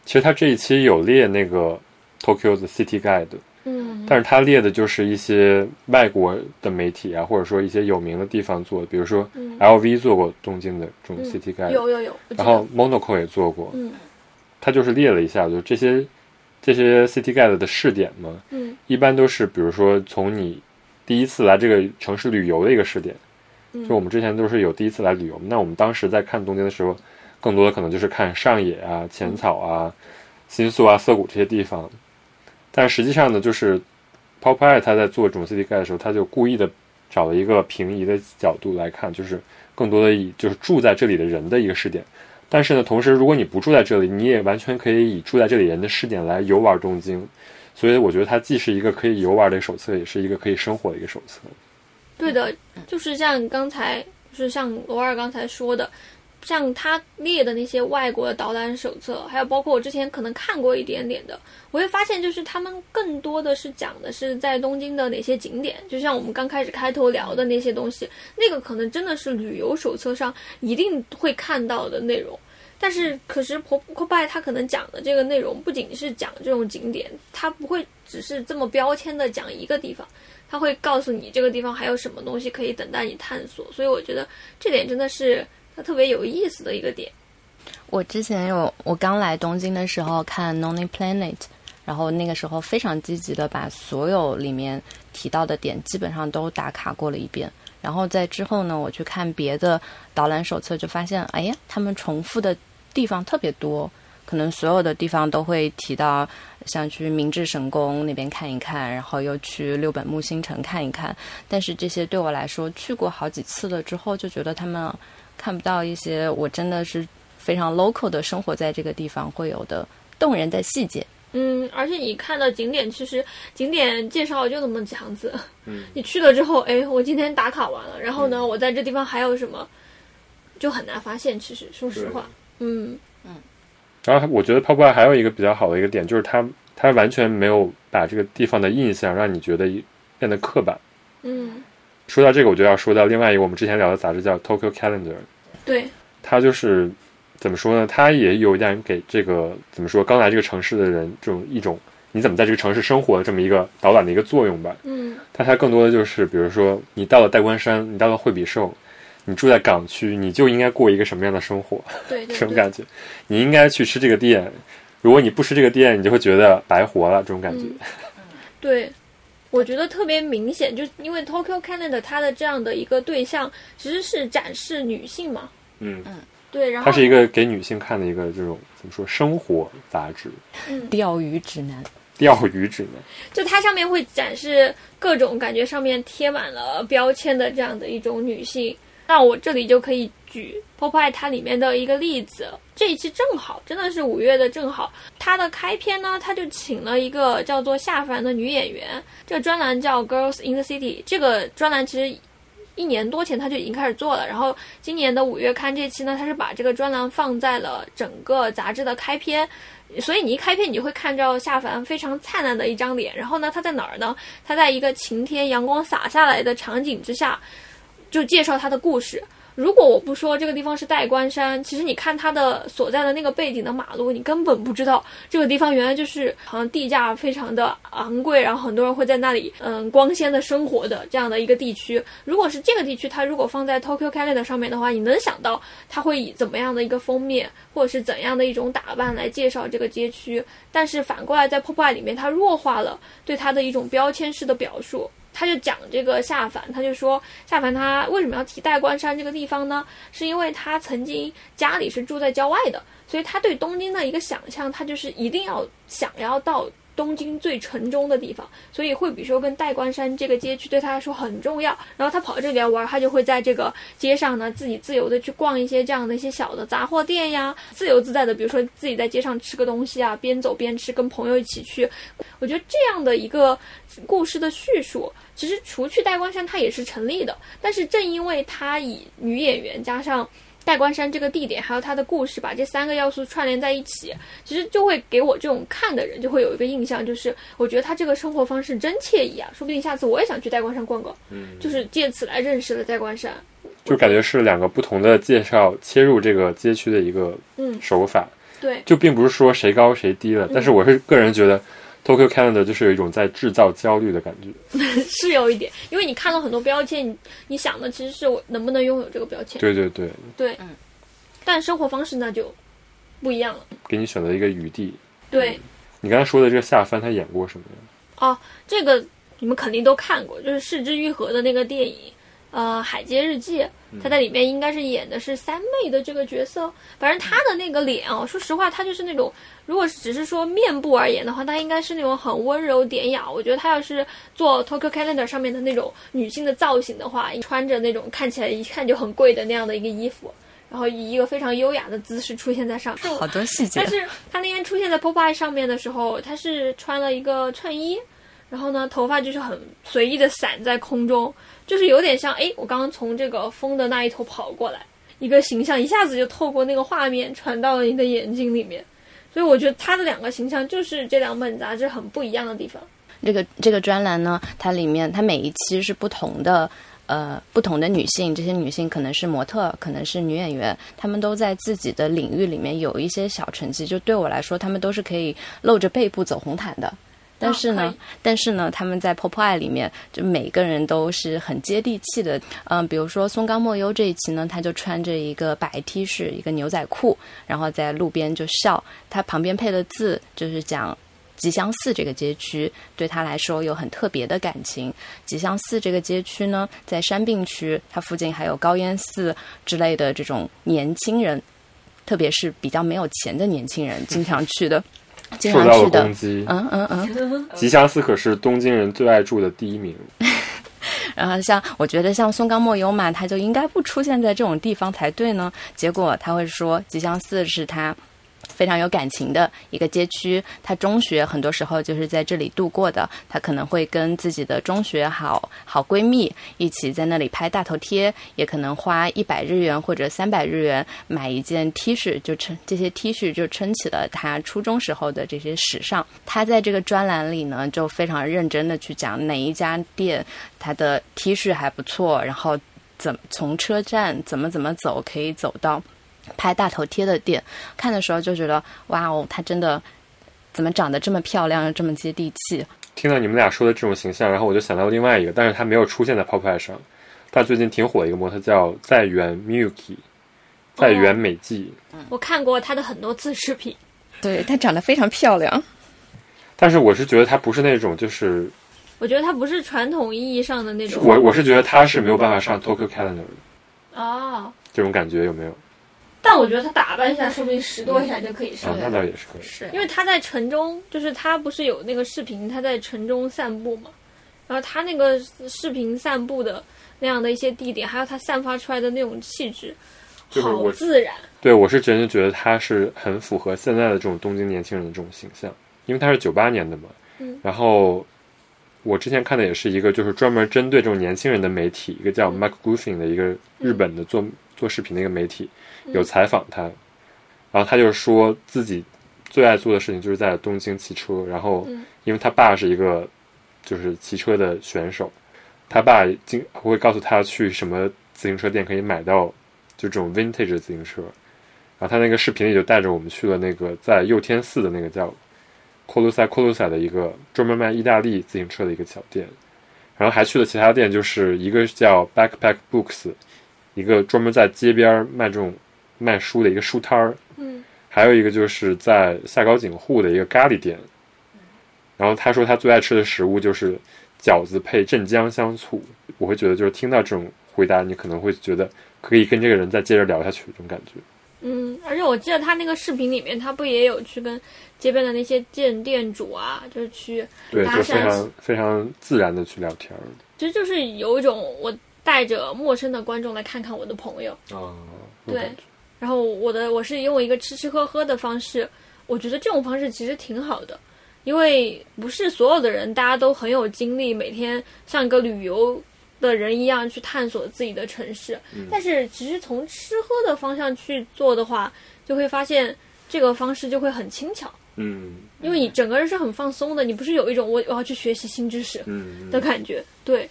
Speaker 1: 其实他这一期有列那个 Tokyo 的 City Guide。
Speaker 2: 嗯，
Speaker 1: 但是他列的就是一些外国的媒体啊，或者说一些有名的地方做的，比如说 LV 做过东京的这种 City Guide，
Speaker 2: 有有有，
Speaker 1: 然后 Monaco 也做过，
Speaker 2: 嗯，
Speaker 1: 他就是列了一下，就这些这些 City Guide 的试点嘛，
Speaker 2: 嗯，
Speaker 1: 一般都是比如说从你第一次来这个城市旅游的一个试点，就我们之前都是有第一次来旅游，那我们当时在看东京的时候，更多的可能就是看上野啊、浅草啊、新宿啊、涩谷这些地方。但实际上呢，就是 popey 他在做这种 City Guide 的时候，他就故意的找了一个平移的角度来看，就是更多的以就是住在这里的人的一个视点。但是呢，同时如果你不住在这里，你也完全可以以住在这里人的视点来游玩东京。所以我觉得它既是一个可以游玩的一个手册，也是一个可以生活的一个手册。
Speaker 2: 对的，就是像刚才，就是像罗二刚才说的。像他列的那些外国的导览手册，还有包括我之前可能看过一点点的，我会发现就是他们更多的是讲的是在东京的哪些景点，就像我们刚开始开头聊的那些东西，那个可能真的是旅游手册上一定会看到的内容。但是，可是婆婆拜他可能讲的这个内容不仅是讲这种景点，他不会只是这么标签的讲一个地方，他会告诉你这个地方还有什么东西可以等待你探索。所以我觉得这点真的是。它特别有意思的一个点。
Speaker 3: 我之前有我刚来东京的时候看《Lonely Planet》，然后那个时候非常积极的把所有里面提到的点基本上都打卡过了一遍。然后在之后呢，我去看别的导览手册，就发现，哎呀，他们重复的地方特别多，可能所有的地方都会提到，像去明治神宫那边看一看，然后又去六本木新城看一看。但是这些对我来说，去过好几次了之后，就觉得他们。看不到一些我真的是非常 local 的生活在这个地方会有的动人的细节。
Speaker 2: 嗯，而且你看到景点，其实景点介绍就那么几行字，
Speaker 1: 嗯，
Speaker 2: 你去了之后，哎，我今天打卡完了，然后呢，我在这地方还有什么，就很难发现。其实说实话，嗯。
Speaker 1: 嗯，然后我觉得泡泡还有一个比较好的一个点，就是它它完全没有把这个地方的印象让你觉得变得刻板。
Speaker 2: 嗯，
Speaker 1: 说到这个，我就要说到另外一个我们之前聊的杂志叫 Tokyo Calendar，
Speaker 2: 对，
Speaker 1: 他就是怎么说呢？他也有一点给这个怎么说刚来这个城市的人这种一种你怎么在这个城市生活的这么一个导览的一个作用吧。
Speaker 2: 嗯
Speaker 1: 但它更多的就是，比如说你到了代官山，你到了惠比寿，你住在港区，你就应该过一个什么样的生活？
Speaker 2: 对对 对，
Speaker 1: 这种感觉，你应该去吃这个店。如果你不吃这个店，你就会觉得白活了，这种感觉。
Speaker 2: 嗯对，我觉得特别明显，就因为 Tokyo Calendar 它的这样的一个对象其实是展示女性嘛，
Speaker 1: 嗯嗯，
Speaker 2: 对，然后
Speaker 1: 它是一个给女性看的一个这种怎么说生活杂志，
Speaker 3: 钓鱼指南。
Speaker 1: 钓鱼指南。
Speaker 2: 就它上面会展示各种感觉上面贴满了标签的这样的一种女性。那我这里就可以举 Popeye 它里面的一个例子，这一期正好真的是五月的正好，它的开篇呢，它就请了一个叫做夏凡的女演员，这个专栏叫 Girls in the City，这个专栏其实。一年多前他就已经开始做了，然后今年的五月刊这期呢，他是把这个专栏放在了整个杂志的开篇，所以你一开篇，你就会看到夏凡非常灿烂的一张脸。然后呢，他在哪儿呢？他在一个晴天、阳光洒下来的场景之下，就介绍他的故事。如果我不说这个地方是代官山，其实你看它的所在的那个背景的马路，你根本不知道这个地方原来就是好像地价非常的昂贵，然后很多人会在那里嗯光鲜的生活的这样的一个地区。如果是这个地区，它如果放在 Tokyo Calendar 上面的话，你能想到它会以怎么样的一个封面，或者是怎样的一种打扮来介绍这个街区？但是反过来在 Popeye 里面，它弱化了对它的一种标签式的表述。他就讲这个下凡，他就说下凡他为什么要提代官山这个地方呢？是因为他曾经家里是住在郊外的，所以他对东京的一个想象，他就是一定要想要到东京最城中的地方，所以惠比寿跟代官山这个街区对他来说很重要。然后他跑这里来玩，他就会在这个街上呢自己自由的去逛一些这样的一些小的杂货店呀，自由自在的，比如说自己在街上吃个东西啊，边走边吃，跟朋友一起去。我觉得这样的一个故事的叙述。其实除去代官山，它也是成立的。但是正因为它以女演员加上代官山这个地点，还有它的故事，把这三个要素串联在一起，其实就会给我这种看的人就会有一个印象，就是我觉得他这个生活方式真惬意啊！说不定下次我也想去代官山逛逛，
Speaker 1: 嗯，
Speaker 2: 就是借此来认识了代官山。
Speaker 1: 就感觉是两个不同的介绍切入这个街区的一个
Speaker 2: 嗯，
Speaker 1: 手法，
Speaker 2: 对，
Speaker 1: 就并不是说谁高谁低了。但是我是个人觉得，Tokyo Calendar 就是有一种在制造焦虑的感觉。
Speaker 2: 是有一点，因为你看了很多标签，你你想的其实是我能不能拥有这个标签，
Speaker 1: 对对对，
Speaker 2: 对，嗯但生活方式那就不一样了。
Speaker 1: 给你选择一个余地。
Speaker 2: 对，
Speaker 1: 你刚才说的这个夏帆，他演过什么呀？
Speaker 2: 哦这个你们肯定都看过，就是四之愈合的那个电影，呃，《海街日记》，他在里面应该是演的是三妹的这个角色。反正他的那个脸哦，说实话，他就是那种，如果只是说面部而言的话，他应该是那种很温柔典雅。我觉得他要是做 Tokyo Calendar 上面的那种女性的造型的话，穿着那种看起来一看就很贵的那样的一个衣服，然后以一个非常优雅的姿势出现在上面。
Speaker 3: 好多细节
Speaker 2: 但。是他那天出现在 Popeye 上面的时候，他是穿了一个衬衣，然后呢，头发就是很随意的散在空中，就是有点像哎，我刚刚从这个风的那一头跑过来，一个形象一下子就透过那个画面传到了你的眼睛里面。所以我觉得他的两个形象就是这两本杂志很不一样的地方。
Speaker 3: 这个这个专栏呢，它里面它每一期是不同的。呃，不同的女性，这些女性可能是模特，可能是女演员，她们都在自己的领域里面有一些小成绩。就对我来说，她们都是可以露着背部走红毯的。但是呢，但是呢，他们在 Pop Eye 里面，就每个人都是很接地气的。嗯、比如说松冈莫优这一期呢，他就穿着一个白 T 恤，一个牛仔裤，然后在路边就笑。他旁边配的字就是讲吉祥寺这个街区对他来说有很特别的感情。吉祥寺这个街区呢，在山病区，它附近还有高烟寺之类的这种年轻人，特别是比较没有钱的年轻人经常去的，经
Speaker 1: 受到了
Speaker 3: 常去的
Speaker 1: 攻。击。
Speaker 3: 嗯嗯嗯，
Speaker 1: 吉祥寺可是东京人最爱住的第一名。
Speaker 3: 然后像我觉得像松冈莫由马，他就应该不出现在这种地方才对呢。结果他会说吉祥寺是他非常有感情的一个街区。他中学很多时候就是在这里度过的。他可能会跟自己的中学好好闺蜜一起在那里拍大头贴，也可能花一百日元或者三百日元买一件 T 恤，就撑这些 T 恤就撑起了他初中时候的这些时尚。他在这个专栏里呢，就非常认真的去讲哪一家店他的 T 恤还不错，然后怎从车站怎么怎么走可以走到拍大头贴的店。看的时候就觉得哇哦，她真的怎么长得这么漂亮，这么接地气。
Speaker 1: 听到你们俩说的这种形象，然后我就想到另外一个，但是他没有出现在 Pop 上。但最近挺火的一个模特叫在原 Miyuki，在原美纪。
Speaker 2: 我看过他的很多次视频，
Speaker 3: 对她长得非常漂亮。
Speaker 1: 但是我是觉得他不是那种，就是
Speaker 2: 我觉得他不是传统意义上的那种。
Speaker 1: 我我是觉得他是没有办法上 Tokyo Calendar 的
Speaker 2: 啊，
Speaker 1: 这种感觉有没有？
Speaker 2: 但我觉得他打扮一下，说不定十多下就可以上
Speaker 1: 啊，。那倒也是可以。
Speaker 3: 是
Speaker 2: 因为他在城中，就是他不是有那个视频，他在城中散步嘛，然后他那个视频散步的那样的一些地点，还有他散发出来的那种气质，好
Speaker 1: 就是我
Speaker 2: 自然。
Speaker 1: 对我是真的觉得他是很符合现在的这种东京年轻人的这种形象，因为他是九八年的嘛。
Speaker 2: 嗯
Speaker 1: 然后我之前看的也是一个就是专门针对这种年轻人的媒体，一个叫 Mark Griffin 的一个日本的做、做视频的一个媒体，有采访他，然后他就说自己最爱做的事情就是在东京骑车，然后
Speaker 2: 嗯。
Speaker 1: 因为他爸是一个就是骑车的选手，他爸经会告诉他去什么自行车店可以买到就这种 vintage 的自行车，然后他那个视频里就带着我们去了那个在右天寺的那个叫 Colosa Colosa 的一个专门卖意大利自行车的一个小店，然后还去了其他店，就是一个叫 Backpack Books，一个专门在街边卖这种卖书的一个书摊儿，
Speaker 2: 嗯
Speaker 1: 还有一个就是在下高井户的一个咖喱店。然后他说他最爱吃的食物就是饺子配镇江香醋。我会觉得就是听到这种回答，你可能会觉得可以跟这个人再接着聊下去这种感觉。
Speaker 2: 嗯，而且我记得他那个视频里面，他不也有去跟街边的那些店店主啊，就是去
Speaker 1: 对，
Speaker 2: 搭
Speaker 1: 就非常非常自然的去聊天儿。
Speaker 2: 其实就是有一种我带着陌生的观众来看看我的朋友，
Speaker 1: 啊，
Speaker 2: 对然后我的我是用一个吃吃喝喝的方式，我觉得这种方式其实挺好的，因为不是所有的人大家都很有精力，每天像一个旅游的人一样去探索自己的城市。但是其实从吃喝的方向去做的话，就会发现这个方式就会很轻巧，
Speaker 1: 嗯
Speaker 2: 因为你整个人是很放松的，你不是有一种我我要去学习新知识
Speaker 1: 嗯。
Speaker 2: 的感觉。对，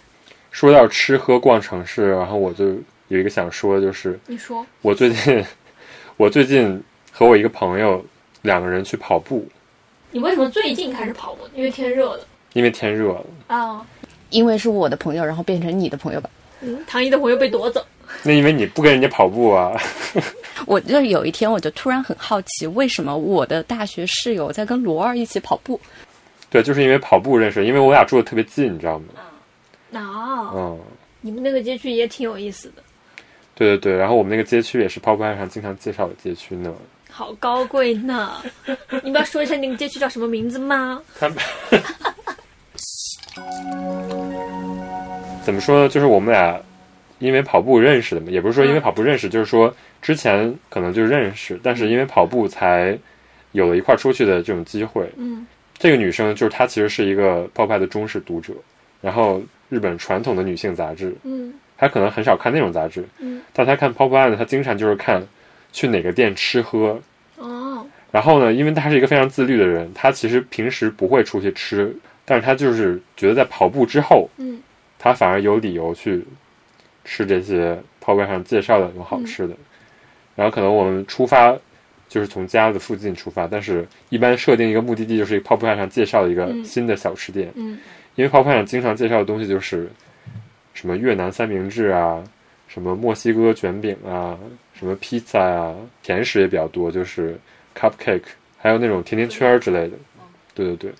Speaker 1: 说到吃喝逛城市，然后我就有一个想说的，就是
Speaker 2: 你说，
Speaker 1: 我最近我最近和我一个朋友两个人去跑步，
Speaker 2: 你为什么最近开始跑步？因为天热了
Speaker 1: 因为天热了。
Speaker 2: 啊。
Speaker 3: 因为是我的朋友，然后变成你的朋友吧。
Speaker 2: 嗯，唐一的朋友被夺走。
Speaker 1: 那因为你不跟人家跑步啊，
Speaker 3: 我就有一天，我就突然很好奇，为什么我的大学室友在跟罗二一起跑步？
Speaker 1: 对，就是因为跑步认识，因为我俩住的特别近，你知道吗？
Speaker 2: 啊，
Speaker 1: 嗯，
Speaker 2: 你们那个街区也挺有意思的，
Speaker 1: 对对对，然后我们那个街区也是 Pop 上经常介绍的街区呢。
Speaker 2: 好高贵呢。你不要说一下那个街区叫什么名字吗？
Speaker 1: 他们 怎么说呢？就是我们俩因为跑步认识的嘛，也不是说因为跑步认识，就是说之前可能就认识，但是因为跑步才有了一块出去的这种机会。
Speaker 2: 嗯
Speaker 1: 这个女生就是她，其实是一个 Pop 的忠实读者，然后日本传统的女性杂志，
Speaker 2: 嗯
Speaker 1: 她可能很少看那种杂志，
Speaker 2: 嗯，
Speaker 1: 但他看 Pop 呢，他经常就是看去哪个店吃喝，
Speaker 2: 哦，
Speaker 1: 然后呢，因为他是一个非常自律的人，他其实平时不会出去吃，但是他就是觉得在跑步之后，
Speaker 2: 嗯。
Speaker 1: 他反而有理由去吃这些泡泡上介绍的那种好吃的。然后可能我们出发就是从家的附近出发，但是一般设定一个目的地就是一个泡泡上介绍的一个
Speaker 2: 嗯。
Speaker 1: 新的小吃店，
Speaker 2: 嗯
Speaker 1: 因为泡泡上经常介绍的东西就是什么越南三明治啊，什么墨西哥卷饼啊，什么披萨啊，甜食也比较多，就是 cupcake，还有那种甜甜圈之类的。对对对，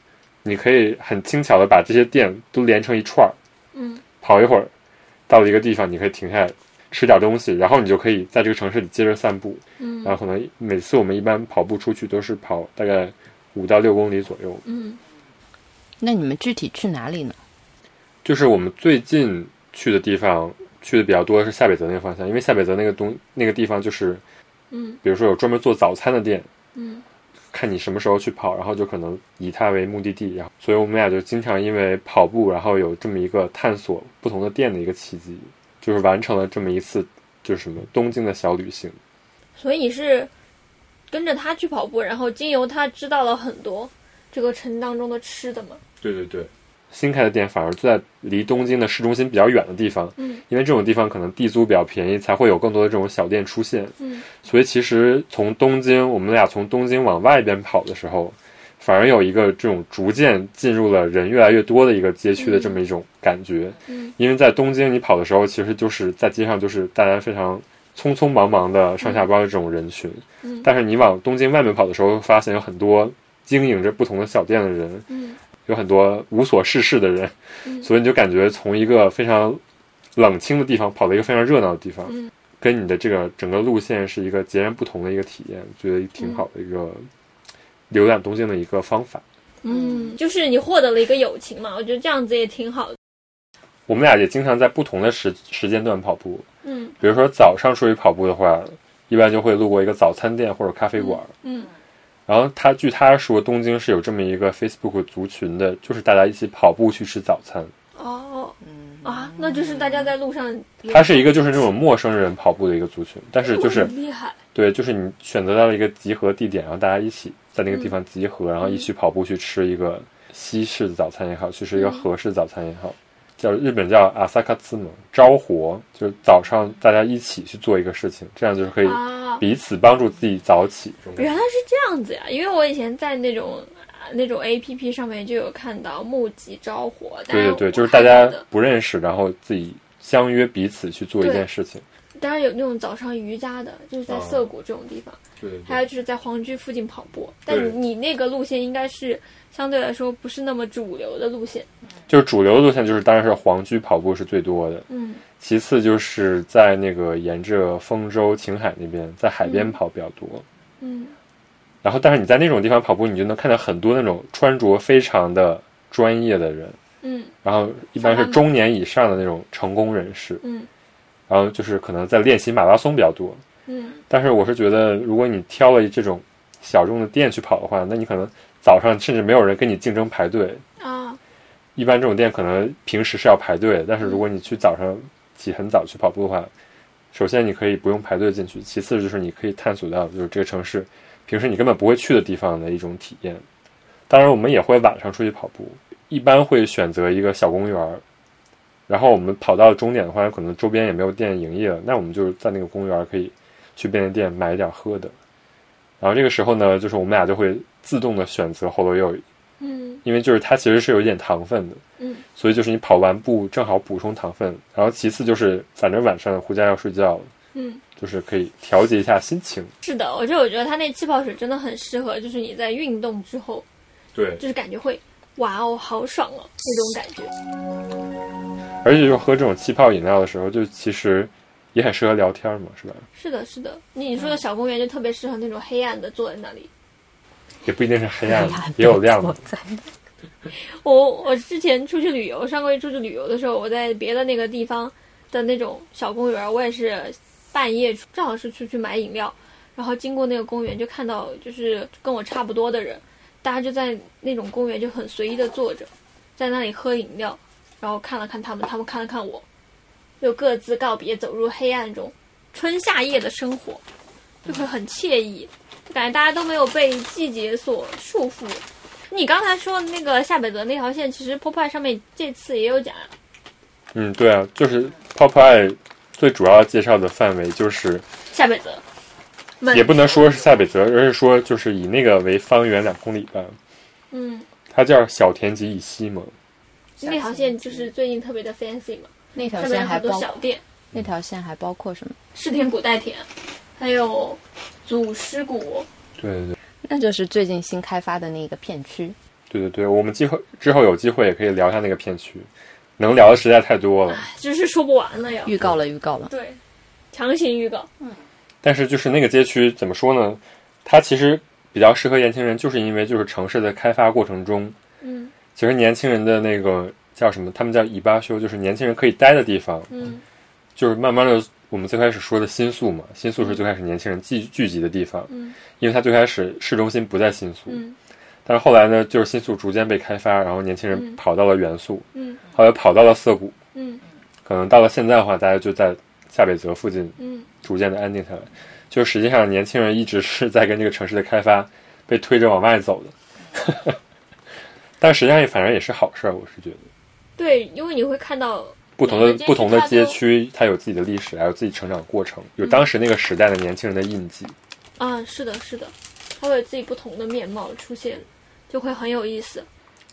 Speaker 1: 你可以很轻巧的把这些店都连成一串儿，
Speaker 2: 嗯
Speaker 1: 跑一会儿，到了一个地方，你可以停下来吃点东西，然后你就可以在这个城市里接着散步。
Speaker 2: 嗯
Speaker 1: 然后可能每次我们一般跑步出去都是跑大概五到六公里左右。
Speaker 2: 嗯
Speaker 3: 那你们具体去哪里呢？
Speaker 1: 就是我们最近去的地方，去的比较多的是下北泽那个方向，因为下北泽那个东那个地方就是，
Speaker 2: 嗯
Speaker 1: 比如说有专门做早餐的店，
Speaker 2: 嗯
Speaker 1: 看你什么时候去跑，然后就可能以它为目的地，然后所以我们俩就经常因为跑步，然后有这么一个探索不同的店的一个契机，就是完成了这么一次就是什么东京的小旅行。
Speaker 2: 所以你是跟着他去跑步，然后经由他知道了很多这个城当中的吃的吗？
Speaker 1: 对对对，新开的店反而就在离东京的市中心比较远的地方，
Speaker 2: 嗯。
Speaker 1: 因为这种地方可能地租比较便宜，才会有更多的这种小店出现。
Speaker 2: 嗯。
Speaker 1: 所以其实从东京，我们俩从东京往外边跑的时候，反而有一个这种逐渐进入了人越来越多的一个街区的这么一种感觉。
Speaker 2: 嗯。
Speaker 1: 因为在东京你跑的时候，其实就是在街上就是大家非常匆匆忙忙的上下班的这种人群，
Speaker 2: 嗯。
Speaker 1: 但是你往东京外面跑的时候，发现有很多经营着不同的小店的人，
Speaker 2: 嗯
Speaker 1: 有很多无所事事的人，
Speaker 2: 嗯
Speaker 1: 所以你就感觉从一个非常冷清的地方跑到一个非常热闹的地方，
Speaker 2: 嗯
Speaker 1: 跟你的这个整个路线是一个截然不同的一个体验，觉得挺好的一个浏览东京的一个方法。
Speaker 2: 嗯，就是你获得了一个友情嘛，我觉得这样子也挺好的。
Speaker 1: 我们俩也经常在不同的时时间段跑步，
Speaker 2: 嗯
Speaker 1: 比如说早上出去跑步的话，一般就会路过一个早餐店或者咖啡馆。
Speaker 2: 嗯
Speaker 1: 然后他据他说，东京是有这么一个 Facebook 族群的，就是大家一起跑步去吃早餐。
Speaker 2: 哦啊，那就是大家在路上，
Speaker 1: 他是一个就是那种陌生人跑步的一个族群，但是就是
Speaker 2: 厉害。
Speaker 1: 对，就是你选择到了一个集合地点，然后大家一起在那个地方集合，然后一起跑步去吃一个西式的早餐也好，去吃一个和式早餐也好，叫日本叫阿萨卡兹嘛，招活，就是早上大家一起去做一个事情，这样就是可以
Speaker 2: 啊，
Speaker 1: 彼此帮助自己早起。
Speaker 2: 原来是这样子呀！因为我以前在那种啊那种 A P P 上面就有看到募集招活，
Speaker 1: 对对对，就是大家不认识，然后自己相约彼此去做一件事情。
Speaker 2: 当然有那种早上瑜伽的，就是在
Speaker 1: 哦
Speaker 2: 涩谷这种地方，
Speaker 1: 对对
Speaker 2: 还有就是在皇居附近跑步。但
Speaker 1: 你
Speaker 2: 你那个路线应该是相对来说不是那么主流的路线。
Speaker 1: 就是主流路线就是当然是皇居跑步是最多的，
Speaker 2: 嗯
Speaker 1: 其次就是在那个沿着丰州、晴海那边，在海边
Speaker 2: 嗯
Speaker 1: 跑比较多。
Speaker 2: 嗯
Speaker 1: 然后，但是你在那种地方跑步，你就能看到很多那种穿着非常的专业的人，
Speaker 2: 嗯
Speaker 1: 然后一般是中年以上的那种成功人士，
Speaker 2: 嗯
Speaker 1: 然后就是可能在练习马拉松比较多。
Speaker 2: 嗯
Speaker 1: 但是我是觉得，如果你挑了这种小众的店去跑的话，那你可能早上甚至没有人跟你竞争排队。
Speaker 2: 啊
Speaker 1: 一般这种店可能平时是要排队，但是如果你去早上起很早去跑步的话，首先你可以不用排队进去，其次就是你可以探索到就是这个城市平时你根本不会去的地方的一种体验。当然，我们也会晚上出去跑步，一般会选择一个小公园儿，然后我们跑到终点的话，可能周边也没有店营业了，那我们就是在那个公园可以去便利店买一点喝的。然后这个时候呢，就是我们俩就会自动的选择后罗柚，
Speaker 2: 嗯
Speaker 1: 因为就是它其实是有一点糖分的。
Speaker 2: 嗯
Speaker 1: 所以就是你跑完步正好补充糖分，然后其次就是反正晚上回家要睡觉了，
Speaker 2: 嗯，
Speaker 1: 就是可以调节一下心情。
Speaker 2: 是的，而且我觉得它那气泡水真的很适合，就是你在运动之后，
Speaker 1: 对，
Speaker 2: 就是感觉会哇哦，好爽哦那种感觉。
Speaker 1: 而且就喝这种气泡饮料的时候，就其实也很适合聊天嘛，是吧？
Speaker 2: 是的，是的，你说的小公园就特别适合那种黑暗的坐在那里。
Speaker 1: 也不一定是黑暗 的，也有亮的。
Speaker 2: 我我之前出去旅游，上个月出去旅游的时候，我在别的那个地方的那种小公园，我也是半夜出正好是出去买饮料，然后经过那个公园，就看到就是跟我差不多的人，大家就在那种公园就很随意的坐着，在那里喝饮料，然后看了看他们，他们看了看我，又各自告别，走入黑暗中，春夏夜的生活就会很惬意，就感觉大家都没有被季节所束缚。你刚才说的那个夏北泽那条线，其实 Popeye 上面这次也有讲啊。
Speaker 1: 嗯，对啊，就是 Popeye 最主要介绍的范围就是，
Speaker 2: 夏北泽，
Speaker 1: 也不能说是夏北泽，而是说就是以那个为方圆两公里吧。
Speaker 2: 嗯，
Speaker 1: 它叫小田急以西嘛。
Speaker 2: 那条线就是最近特别的 fancy 嘛，
Speaker 3: 那条
Speaker 2: 线还有很多小店，
Speaker 3: 那条线还包括什么？
Speaker 2: 世田谷代田，还有祖师谷，
Speaker 1: 对对对。
Speaker 3: 那就是最近新开发的那个片区。
Speaker 1: 对对对，我们机会之后有机会也可以聊一下那个片区，能聊的实在太多了。
Speaker 2: 就是说不完了呀。
Speaker 3: 预告了，预告了。
Speaker 2: 对，强行预告。
Speaker 1: 嗯但是就是那个街区怎么说呢？它其实比较适合年轻人，就是因为就是城市的开发过程中，
Speaker 2: 嗯
Speaker 1: 其实年轻人的那个叫什么？他们叫尾巴修，就是年轻人可以待的地方，
Speaker 2: 嗯。
Speaker 1: 就是慢慢的我们最开始说的新宿嘛，新宿是最开始年轻人聚聚集的地方，
Speaker 2: 嗯。
Speaker 1: 因为它最开始市中心不在新宿，
Speaker 2: 嗯。
Speaker 1: 但是后来呢，就是新宿逐渐被开发，然后年轻人
Speaker 2: 嗯。
Speaker 1: 跑到了元素，
Speaker 2: 嗯。
Speaker 1: 后来跑到了涩谷，
Speaker 2: 嗯。
Speaker 1: 可能到了现在的话，大家就在下北泽附近
Speaker 2: 嗯。
Speaker 1: 逐渐的安定下来。就实际上，年轻人一直是在跟这个城市的开发被推着往外走的，但实际上也反正也是好事儿，我是觉得。
Speaker 2: 对，因为你会看到，
Speaker 1: 不同的不同的街区，它有自己的历史，还有自己成长过程，有当时那个时代的年轻人的印记。
Speaker 2: 啊，是的，是的，它会有自己不同的面貌出现，就会很有意思。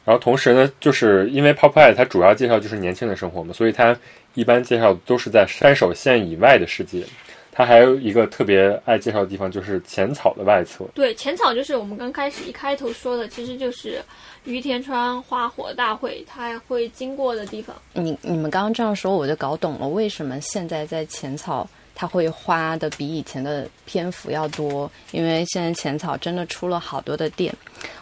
Speaker 1: 然后同时呢，就是因为 Pop Eye 它主要介绍就是年轻的生活嘛，所以它一般介绍都是在山手线以外的世界。它还有一个特别爱介绍的地方，就是浅草的外侧。
Speaker 2: 对，浅草就是我们刚开始一开头说的，其实就是于田川花火大会它会经过的地方。
Speaker 3: 你你们刚刚这样说，我就搞懂了为什么现在在浅草它会花的比以前的篇幅要多，因为现在浅草真的出了好多的店。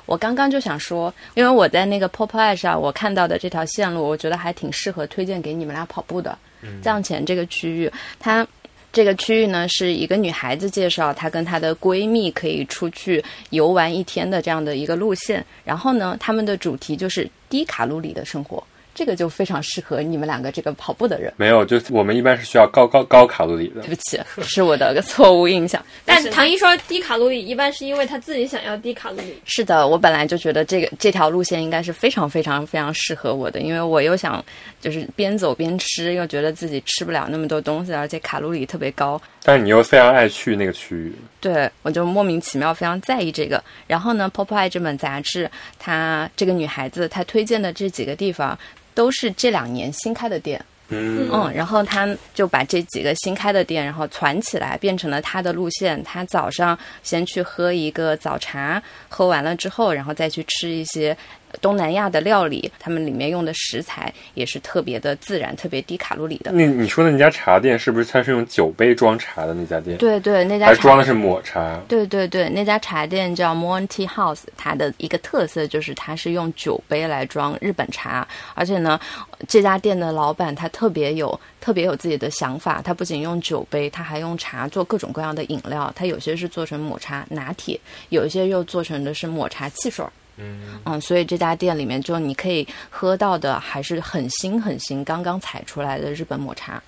Speaker 3: 我刚刚就想说，因为我在那个 Popeye 上我看到的这条线路，我觉得还挺适合推荐给你们俩跑步的。藏前这个区域，它这个区域呢是一个女孩子介绍，她跟她的闺蜜可以出去游玩一天的这样的一个路线。然后呢，他们的主题就是低卡路里的生活。这个就非常适合你们两个这个跑步的人。
Speaker 1: 没有，就我们一般是需要高高高卡路里的
Speaker 3: 对。不起，是我的个错误印象。
Speaker 2: 但唐一说低卡路里，一般是因为他自己想要低卡路里。
Speaker 3: 是的，我本来就觉得这个这条路线应该是非常非常非常适合我的，因为我又想就是边走边吃，又觉得自己吃不了那么多东西，而且卡路里特别高。
Speaker 1: 但是你又非常爱去那个区域，
Speaker 3: 对，我就莫名其妙非常在意这个。然后呢，《Popeye》这本杂志，它这个女孩子她推荐的这几个地方，都是这两年新开的店。
Speaker 1: 嗯
Speaker 3: 嗯，然后他就把这几个新开的店，然后攒起来，变成了他的路线。他早上先去喝一个早茶，喝完了之后，然后再去吃一些东南亚的料理。他们里面用的食材也是特别的自然，特别低卡路里的。
Speaker 1: 那你说的那家茶店是不是它是用酒杯装茶的那家店？
Speaker 3: 对对，那家茶
Speaker 1: 还装的是抹茶？
Speaker 3: 对对对，那家茶店叫 Monty House，它的一个特色就是它是用酒杯来装日本茶，而且呢，这家店的老板他特别有特别有自己的想法，他不仅用酒杯，他还用茶做各种各样的饮料，他有些是做成抹茶拿铁，有一些又做成的是抹茶汽水儿。嗯所以这家店里面就你可以喝到的还是很新很新，刚刚采出来的日本抹茶。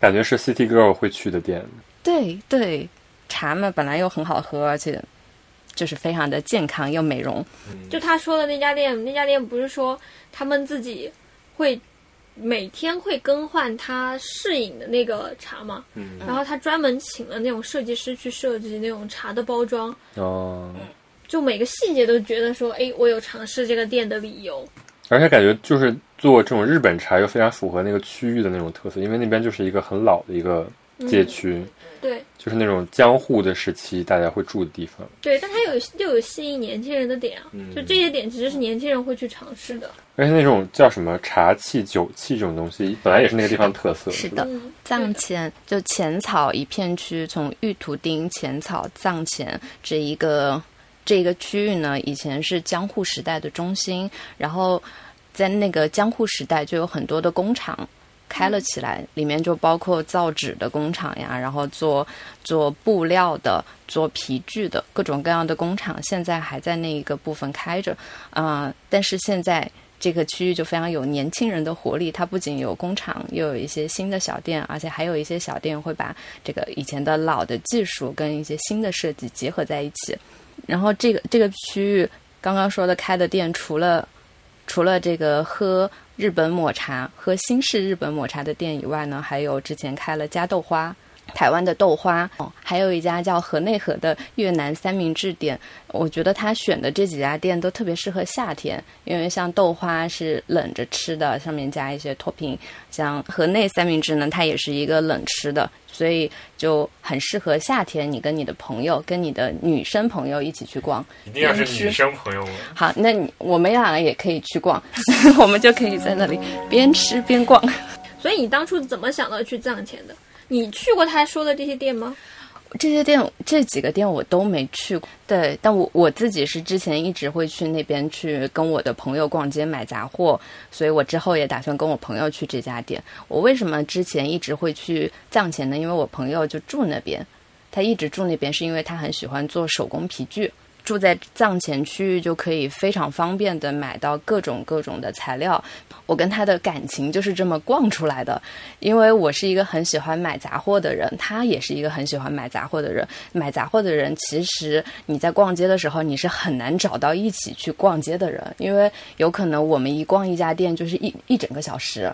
Speaker 1: 感觉是 City Girl 会去的店。
Speaker 3: 对对，茶嘛本来又很好喝，而且就是非常的健康又美容。
Speaker 2: 就他说的那家店，那家店不是说他们自己会每天会更换他试饮的那个茶嘛？
Speaker 1: 嗯
Speaker 2: 然后他专门请了那种设计师去设计那种茶的包装，
Speaker 1: 哦，
Speaker 2: 就每个细节都觉得说，哎，我有尝试这个店的理由。
Speaker 1: 而且感觉就是做这种日本茶又非常符合那个区域的那种特色，因为那边就是一个很老的一个街区，
Speaker 2: 对
Speaker 1: 就是那种江户的时期大家会住的地方。
Speaker 2: 对，但它有又有吸引年轻人的点啊，
Speaker 1: 嗯
Speaker 2: 就这些点其实是年轻人会去尝试的。
Speaker 1: 而且那种叫什么茶器、酒器这种东西，本来也是那个地方特色。
Speaker 3: 是的藏前就浅草一片区，从玉图町、浅草、藏前这一个这一个区域呢，以前是江户时代的中心，然后在那个江户时代就有很多的工厂。开了起来，里面就包括造纸的工厂呀，然后做做布料的、做皮具的各种各样的工厂，现在还在那一个部分开着，啊、但是现在这个区域就非常有年轻人的活力，它不仅有工厂，又有一些新的小店，而且还有一些小店会把这个以前的老的技术跟一些新的设计结合在一起。然后这个这个区域刚刚说的开的店，除了除了这个喝日本抹茶、喝新式日本抹茶的店以外呢，还有之前开了加豆花。台湾的豆花，哦，还有一家叫河内河的越南三明治店。我觉得他选的这几家店都特别适合夏天，因为像豆花是冷着吃的，上面加一些 topping；像河内三明治呢，它也是一个冷吃的，所以就很适合夏天。你跟你的朋友、跟你的女生朋友一起去逛，
Speaker 1: 一定要是女生朋友吗？
Speaker 3: 好，那你我们两个也可以去逛，我们就可以在那里边吃边逛。
Speaker 2: 所以你当初怎么想到去藏前的？你去过他说的这些店吗？
Speaker 3: 这些店这几个店我都没去过，对，但我我自己是之前一直会去那边去跟我的朋友逛街买杂货，所以我之后也打算跟我朋友去这家店。我为什么之前一直会去藏前呢？因为我朋友就住那边，他一直住那边是因为他很喜欢做手工皮具。住在藏前区域就可以非常方便的买到各种各种的材料。我跟他的感情就是这么逛出来的，因为我是一个很喜欢买杂货的人，他也是一个很喜欢买杂货的人。买杂货的人，其实你在逛街的时候，你是很难找到一起去逛街的人，因为有可能我们一逛一家店就是一一整个小时，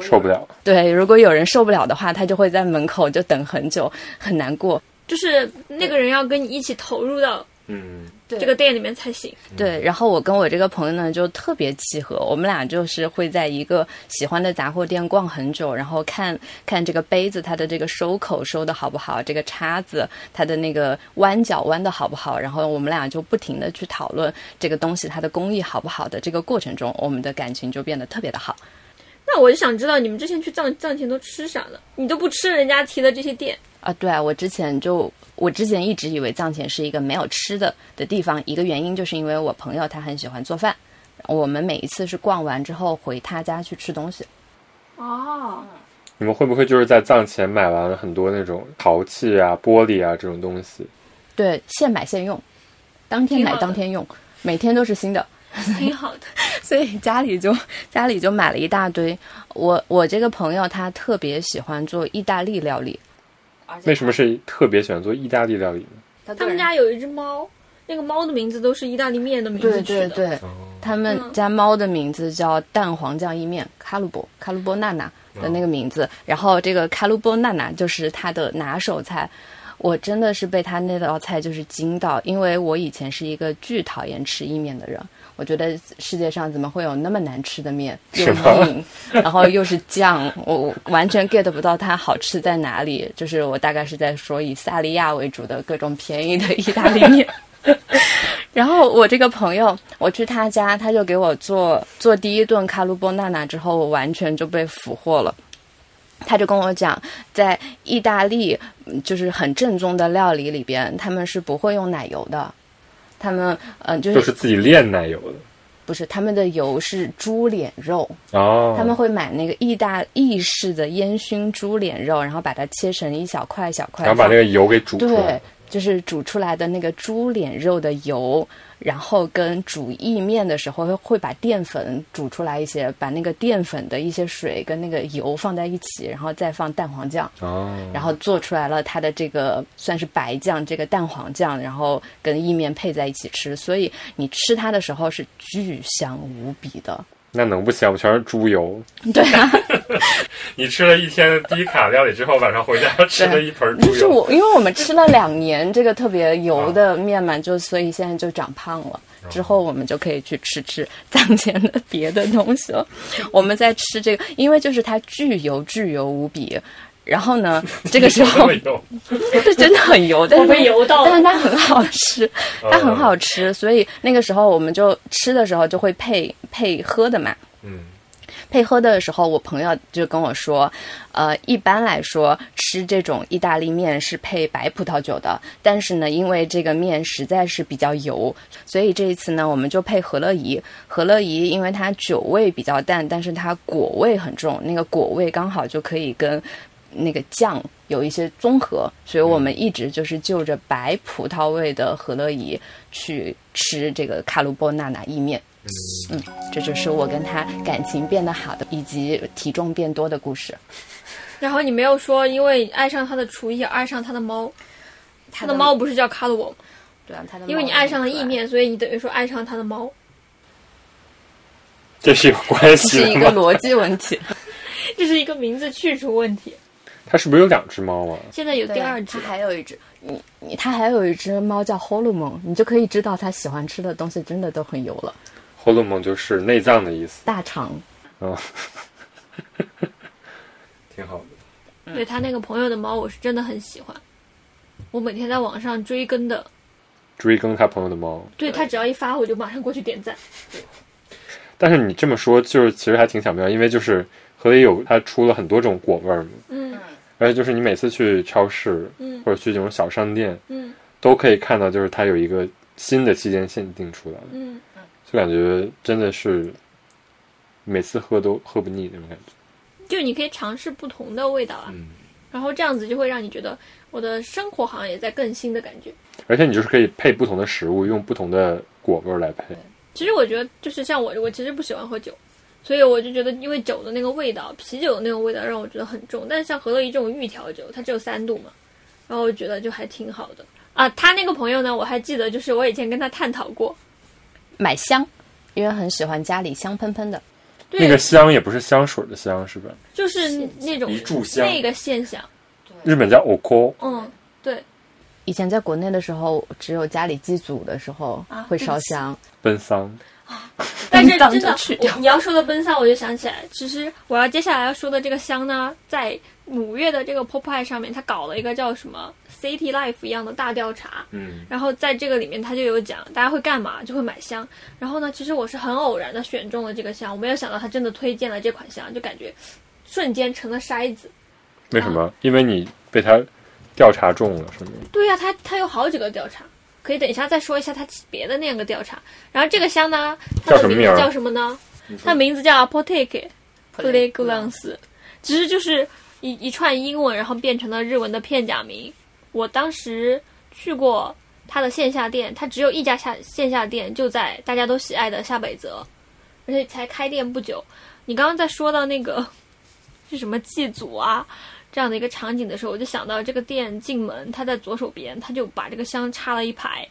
Speaker 1: 受不了。
Speaker 3: 对，如果有人受不了的话，他就会在门口就等很久，很难过。
Speaker 2: 就是那个人要跟你一起投入到
Speaker 1: 嗯，
Speaker 3: 对
Speaker 2: 这个店里面才行。
Speaker 3: 对，然后我跟我这个朋友呢就特别契合，我们俩就是会在一个喜欢的杂货店逛很久，然后看看这个杯子它的这个收口收的好不好，这个叉子它的那个弯角弯的好不好，然后我们俩就不停的去讨论这个东西它的工艺好不好的这个过程中，我们的感情就变得特别的好。
Speaker 2: 那我就想知道你们之前去藏藏前都吃啥了？你都不吃人家提的这些店，
Speaker 3: 啊，对啊，我之前就我之前一直以为藏前是一个没有吃的的地方，一个原因就是因为我朋友他很喜欢做饭，我们每一次是逛完之后回他家去吃东西。
Speaker 2: 哦，
Speaker 1: 你们会不会就是在藏前买完了很多那种陶器啊、玻璃啊这种东西？
Speaker 3: 对，现买现用，当天买当天用，每天都是新的，
Speaker 2: 挺好的。
Speaker 3: 所以家里就家里就买了一大堆。我我这个朋友他特别喜欢做意大利料理，
Speaker 1: 为什么是特别喜欢做意大利料理呢？
Speaker 2: 他们家有一只猫，那个猫的名字都是意大利面的名字
Speaker 3: 对
Speaker 2: 取的。
Speaker 3: 对对，他们家猫的名字叫蛋黄酱意面，卡鲁波卡鲁波娜娜的那个名字。然后这个卡鲁波娜娜就是他的拿手菜。我真的是被他那道菜就是惊到，因为我以前是一个巨讨厌吃意面的人。我觉得世界上怎么会有那么难吃的面，又硬，然后又是酱，我我完全 get 不到它好吃在哪里。就是我大概是在说以萨利亚为主的各种便宜的意大利面。然后我这个朋友，我去他家，他就给我做做第一顿卡鲁波娜娜之后，我完全就被俘获了。他就跟我讲，在意大利，嗯就是很正宗的料理里边，他们是不会用奶油的。他们嗯、呃就是
Speaker 1: 都是自己炼奶油的。
Speaker 3: 不是他们的油是猪脸肉，
Speaker 1: 哦。
Speaker 3: 他们会买那个意大意式的烟熏猪脸肉，然后把它切成一小块一小块，
Speaker 1: 然后把那个油给煮出来。
Speaker 3: 对，，就是煮出来的那个猪脸肉的油，然后跟煮意面的时候会会把淀粉煮出来一些，把那个淀粉的一些水跟那个油放在一起，然后再放蛋黄酱，
Speaker 1: 哦，
Speaker 3: 然后做出来了它的这个算是白酱，这个蛋黄酱，然后跟意面配在一起吃，所以你吃它的时候是巨香无比的。
Speaker 1: 那能不香吗？全是猪油。
Speaker 3: 对啊，
Speaker 1: 你吃了一天的低卡料理之后，晚上回家吃了一盆猪油。
Speaker 3: 就是我，因为我们吃了两年这个特别油的面嘛，就所以现在就长胖了。之后我们就可以去吃吃 藏前的别的东西了。我们在吃这个，因为就是它巨油巨油无比。然后呢，这个时候
Speaker 1: 这么油
Speaker 3: 这真的很油，但是
Speaker 2: 我被油到了
Speaker 3: 但是它很好吃，它很好吃，所以那个时候我们就吃的时候就会配配喝的嘛。
Speaker 1: 嗯，
Speaker 3: 配喝的时候，我朋友就跟我说，呃，一般来说吃这种意大利面是配白葡萄酒的，但是呢，因为这个面实在是比较油，所以这一次呢，我们就配和乐怡。和乐怡因为它酒味比较淡，但是它果味很重，那个果味刚好就可以跟那个酱有一些综合，所以我们一直就是就着白葡萄味的和乐怡去吃这个卡鲁波娜娜意面。嗯，这就是我跟他感情变得好的，以及体重变多的故事。
Speaker 2: 然后你没有说因为爱上他的厨艺爱上他的猫，他的猫不是叫卡鲁沃，
Speaker 3: 对啊，他的
Speaker 2: 因为你爱上了意，面，所以你等于说爱上了他的猫。
Speaker 1: 这是有关
Speaker 3: 这
Speaker 1: 系
Speaker 3: 是一个？逻辑问题。
Speaker 2: 这是一个名字去除问题。
Speaker 1: 它是不是有两只猫啊？
Speaker 2: 现在有第二只，
Speaker 3: 还有一只，你你他还有一只猫叫 h o l o m o n 你就可以知道他喜欢吃的东西真的都很油了。
Speaker 1: 霍洛蒙就是内脏的意思。
Speaker 3: 大肠，
Speaker 1: 嗯，挺好的。
Speaker 3: 嗯
Speaker 2: 对他那个朋友的猫，我是真的很喜欢。我每天在网上追更的，
Speaker 1: 追更他朋友的猫，
Speaker 2: 对他只要一发，我就马上过去点赞。
Speaker 1: 但是你这么说，就是其实还挺巧妙，因为就是和也有它出了很多种果味儿嘛。
Speaker 2: 嗯，
Speaker 1: 然而且就是你每次去超市
Speaker 2: 嗯
Speaker 1: 或者去这种小商店，
Speaker 2: 嗯
Speaker 1: 都可以看到，就是它有一个新的期间限定出来，
Speaker 2: 嗯，
Speaker 1: 就感觉真的是每次喝都喝不腻那种感觉。
Speaker 2: 就你可以尝试不同的味道啊，
Speaker 1: 嗯，
Speaker 2: 然后这样子就会让你觉得我的生活好像也在更新的感觉。
Speaker 1: 而且你就是可以配不同的食物，用不同的果味来配。
Speaker 2: 其实我觉得就是像我，我其实不喜欢喝酒，所以我就觉得因为酒的那个味道，啤酒的那个味道让我觉得很重。但是像何乐怡这种预调酒，它只有三度嘛，然后我觉得就还挺好的啊。他那个朋友呢，我还记得，就是我以前跟他探讨过，
Speaker 3: 买香，因为很喜欢家里香喷喷的。
Speaker 2: 对，
Speaker 1: 那个香也不是香水的香，是吧？
Speaker 2: 就是那种
Speaker 1: 一炷香
Speaker 2: 那个现象，
Speaker 1: 日本叫 oko，
Speaker 2: 嗯，对，
Speaker 3: 以前在国内的时候，只有家里祭祖的时候
Speaker 2: 啊
Speaker 3: 会烧香，
Speaker 1: 奔丧。
Speaker 2: 但是真的你要说的奔丧，我就想起来，其实我要接下来要说的这个香呢，在五月的这个 Popeye 上面，他搞了一个叫什么 City Life 一样的大调查。
Speaker 1: 嗯，
Speaker 2: 然后在这个里面，他就有讲大家会干嘛，就会买香。然后呢，其实我是很偶然的选中了这个香，我没有想到他真的推荐了这款香，就感觉瞬间成了筛子。
Speaker 1: 为什么？因为你被他调查中了，是吗？
Speaker 2: 对呀、他他有好几个调查，可以等一下再说一下他别的那个调查。然后这个香呢，它的名字
Speaker 1: 叫什么
Speaker 2: 呢？它名字叫 Apotheke Fragrance，其实就是一一串英文，然后变成了日文的片假名。我当时去过它的线下店，它只有一家下线下店，就在大家都喜爱的下北泽，而且才开店不久。你刚刚在说到那个 是什么祭祖啊这样的一个场景的时候，我就想到这个店进门，它在左手边，它就把这个香插了一排。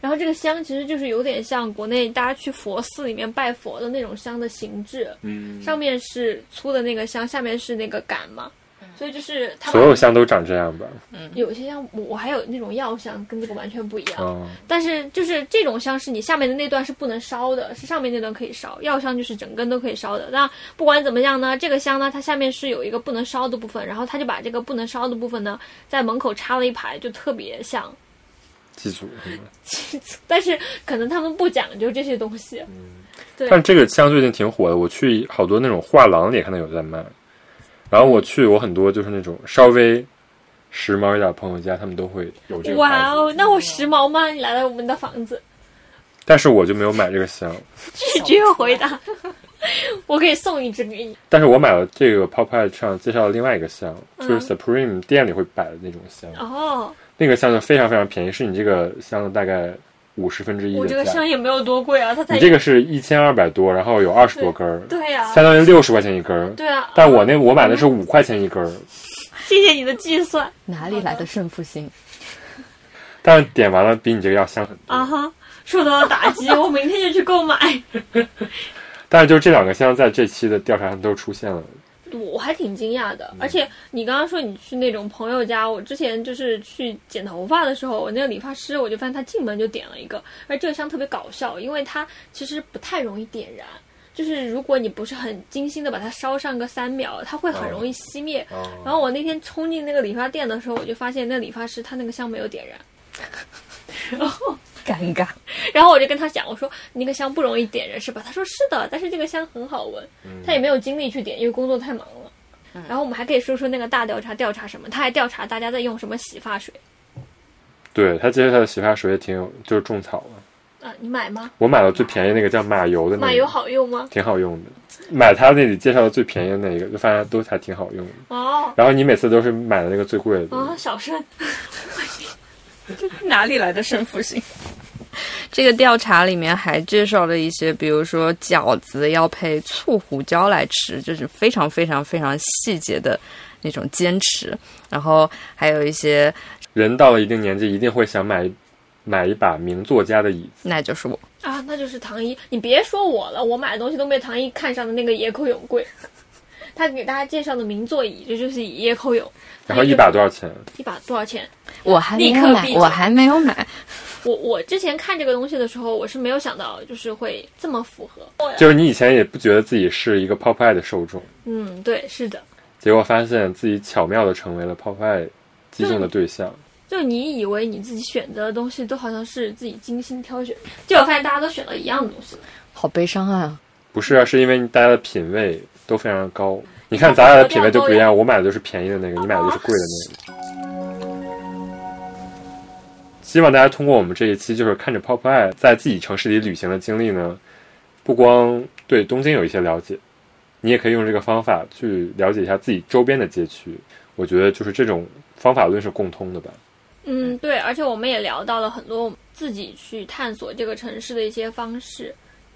Speaker 2: 然后这个香其实就是有点像国内大家去佛寺里面拜佛的那种香的形制，
Speaker 1: 嗯，
Speaker 2: 上面是粗的那个香，下面是那个杆嘛，所以就是它
Speaker 1: 所有香都长这样吧？
Speaker 2: 嗯有些香我我还有那种药香跟这个完全不一样，
Speaker 1: 嗯，
Speaker 2: 但是就是这种香是你下面的那段是不能烧的，是上面那段可以烧。药香就是整根都可以烧的。那不管怎么样呢，这个香呢，它下面是有一个不能烧的部分，然后他就把这个不能烧的部分呢，在门口插了一排，就特别像。
Speaker 1: 祭祖是吗？
Speaker 2: 但是可能他们不讲究这些东西。对
Speaker 1: 但这个香最近挺火的，我去好多那种画廊里也看到有在卖。然后我去我很多就是那种稍微时髦一点的朋友家，他们都会有这个
Speaker 2: 哇哦，那我时髦吗？你来了我们的房子，
Speaker 1: 但是我就没有买这个香。
Speaker 2: 拒绝回答。我可以送一支给你。
Speaker 1: 但是我买了这个 Popeye 上介绍的另外一个香，就是
Speaker 2: 嗯
Speaker 1: Supreme 店里会摆的那种香，
Speaker 2: 哦，
Speaker 1: 那个香就非常非常便宜，是你这个香的大概五十分之一
Speaker 2: 我这个
Speaker 1: 的。
Speaker 2: 香也没有多贵啊，它才
Speaker 1: 你这个是一千二百多，然后有二十多根儿，
Speaker 2: 对呀、
Speaker 1: 相当于六十块钱一根儿。
Speaker 2: 对啊。
Speaker 1: 但我那我买的是五块钱一根儿，
Speaker 2: 谢谢你的计算
Speaker 3: 哪里来的胜负心？
Speaker 1: 但是点完了比你这个要香很多。
Speaker 2: 啊哈，受到了打击，我明天就去购买。
Speaker 1: 但是就这两个香在这期的调查上都出现了。
Speaker 2: 我还挺惊讶
Speaker 1: 嗯。
Speaker 2: 的，而且你刚刚说你去那种朋友家，我之前就是去剪头发的时候，我那个理发师我就发现他进门就点了一个，而这个香特别搞笑，因为它其实不太容易点燃，就是如果你不是很精心的把它烧上个三秒，它会很容易熄灭。
Speaker 1: 哦。
Speaker 2: 然后我那天冲进那个理发店的时候，我就发现那理发师他那个香没有点燃，然后
Speaker 3: 尴尬。
Speaker 2: 然后我就跟他讲，我说那个香不容易点燃是吧？他说是的，但是这个香很好闻。他也没有精力去点，因为工作太忙了。然后我们还可以说说那个大调查调查什么，他还调查大家在用什么洗发水
Speaker 1: 对他介绍的洗发水也挺有，就是种草了。
Speaker 2: 啊？你买吗？
Speaker 1: 我买了最便宜那个叫马油的那个，
Speaker 2: 马油好用吗？
Speaker 1: 挺好用的。买他那里介绍的最便宜的那个，就发现都还挺好用的。
Speaker 2: 哦
Speaker 1: 然后你每次都是买的那个最贵的。
Speaker 2: 啊，小声。
Speaker 3: 哪里来的胜负心？这个调查里面还介绍了一些，比如说饺子要配醋胡椒来吃，就是非常非常非常细节的那种坚持。然后还有一些，
Speaker 1: 人到了一定年纪，一定会想买买一把名作家的椅子。
Speaker 3: 那就是我
Speaker 2: 啊，那就是唐一。你别说我了，我买的东西都被唐一看上的那个野口永贵。他给大家介绍的名座椅，这就是以野口永。
Speaker 1: 然后一把多少钱？
Speaker 2: 一把多少钱？
Speaker 3: 我还没有买，我还没有买。
Speaker 2: 我我之前看这个东西的时候，我是没有想到就是会这么符合。
Speaker 1: 就是你以前也不觉得自己是一个 Popeye 的受众，
Speaker 2: 嗯，对，是的。
Speaker 1: 结果发现自己巧妙的成为了 Popeye 击中的对象。
Speaker 2: 就你以为你自己选择的东西都好像是自己精心挑选，结果发现大家都选了一样的东西。
Speaker 3: 好悲伤啊！
Speaker 1: 不是啊，是因为大家的品味都非常高。你看咱俩的品味就不一样，我买的就是便宜的那个，你买的就是贵的那个。希望大家通过我们这一期，就是看着泡泡爱在自己城市里旅行的经历呢，不光对东京有一些了解，你也可以用这个方法去了解一下自己周边的街区。我觉得就是这种方法论是共通的吧。
Speaker 2: 嗯，对，而且我们也聊到了很多自己去探索这个城市的一些方式。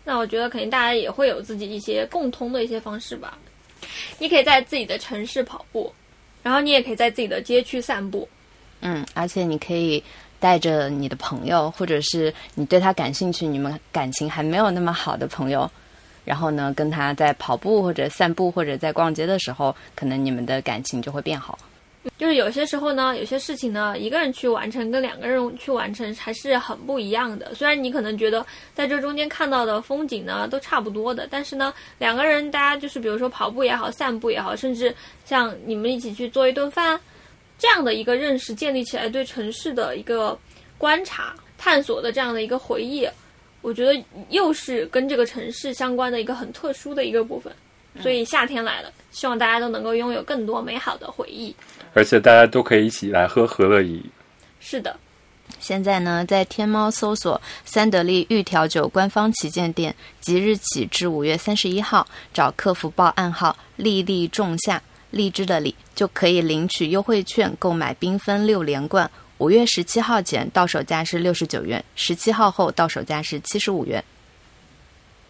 Speaker 2: 那我觉得肯定大家也会有自己一些共通的一些方式吧。你可以在自己的城市跑步，然后你也可以在自己的街区散步。
Speaker 3: 嗯，而且你可以带着你的朋友，或者是你对他感兴趣、你们感情还没有那么好的朋友，然后呢，跟他在跑步或者散步或者在逛街的时候，可能你们的感情就会变好。
Speaker 2: 就是有些时候呢，有些事情呢，一个人去完成跟两个人去完成还是很不一样的。虽然你可能觉得在这中间看到的风景呢都差不多的，但是呢，两个人大家就是比如说跑步也好，散步也好，甚至像你们一起去做一顿饭，这样的一个认识建立起来，对城市的一个观察、探索的这样的一个回忆，我觉得又是跟这个城市相关的一个很特殊的一个部分。所以夏天来了，希望大家都能够拥有更多美好的回忆。
Speaker 1: 而且大家都可以一起来喝和乐怡。
Speaker 2: 是的，
Speaker 3: 现在呢，在天猫搜索“三得利玉调酒”官方旗舰店，即日起至五月三十一号，找客服报暗号“粒粒仲夏”，荔枝的“荔”，就可以领取优惠券，购买缤纷六连冠。五月十七号前到手价是六十九元，十七号后到手价是七十五元。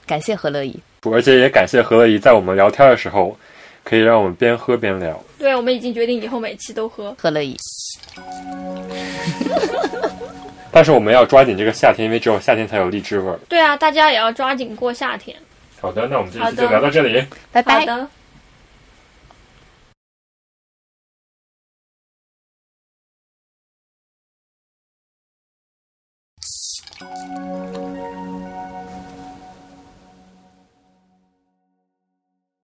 Speaker 3: 感谢何乐怡，
Speaker 1: 而且也感谢何乐怡在我们聊天的时候，可以让我们边喝边聊。
Speaker 2: 对，我们已经决定以后每期都喝。
Speaker 3: 喝了一。
Speaker 1: 但是我们要抓紧这个夏天，因为只有夏天才有荔枝味儿。
Speaker 2: 对啊，大家也要抓紧过夏天。
Speaker 1: 好的，那我们这一期就聊到这里。
Speaker 3: 拜拜。
Speaker 2: 好的。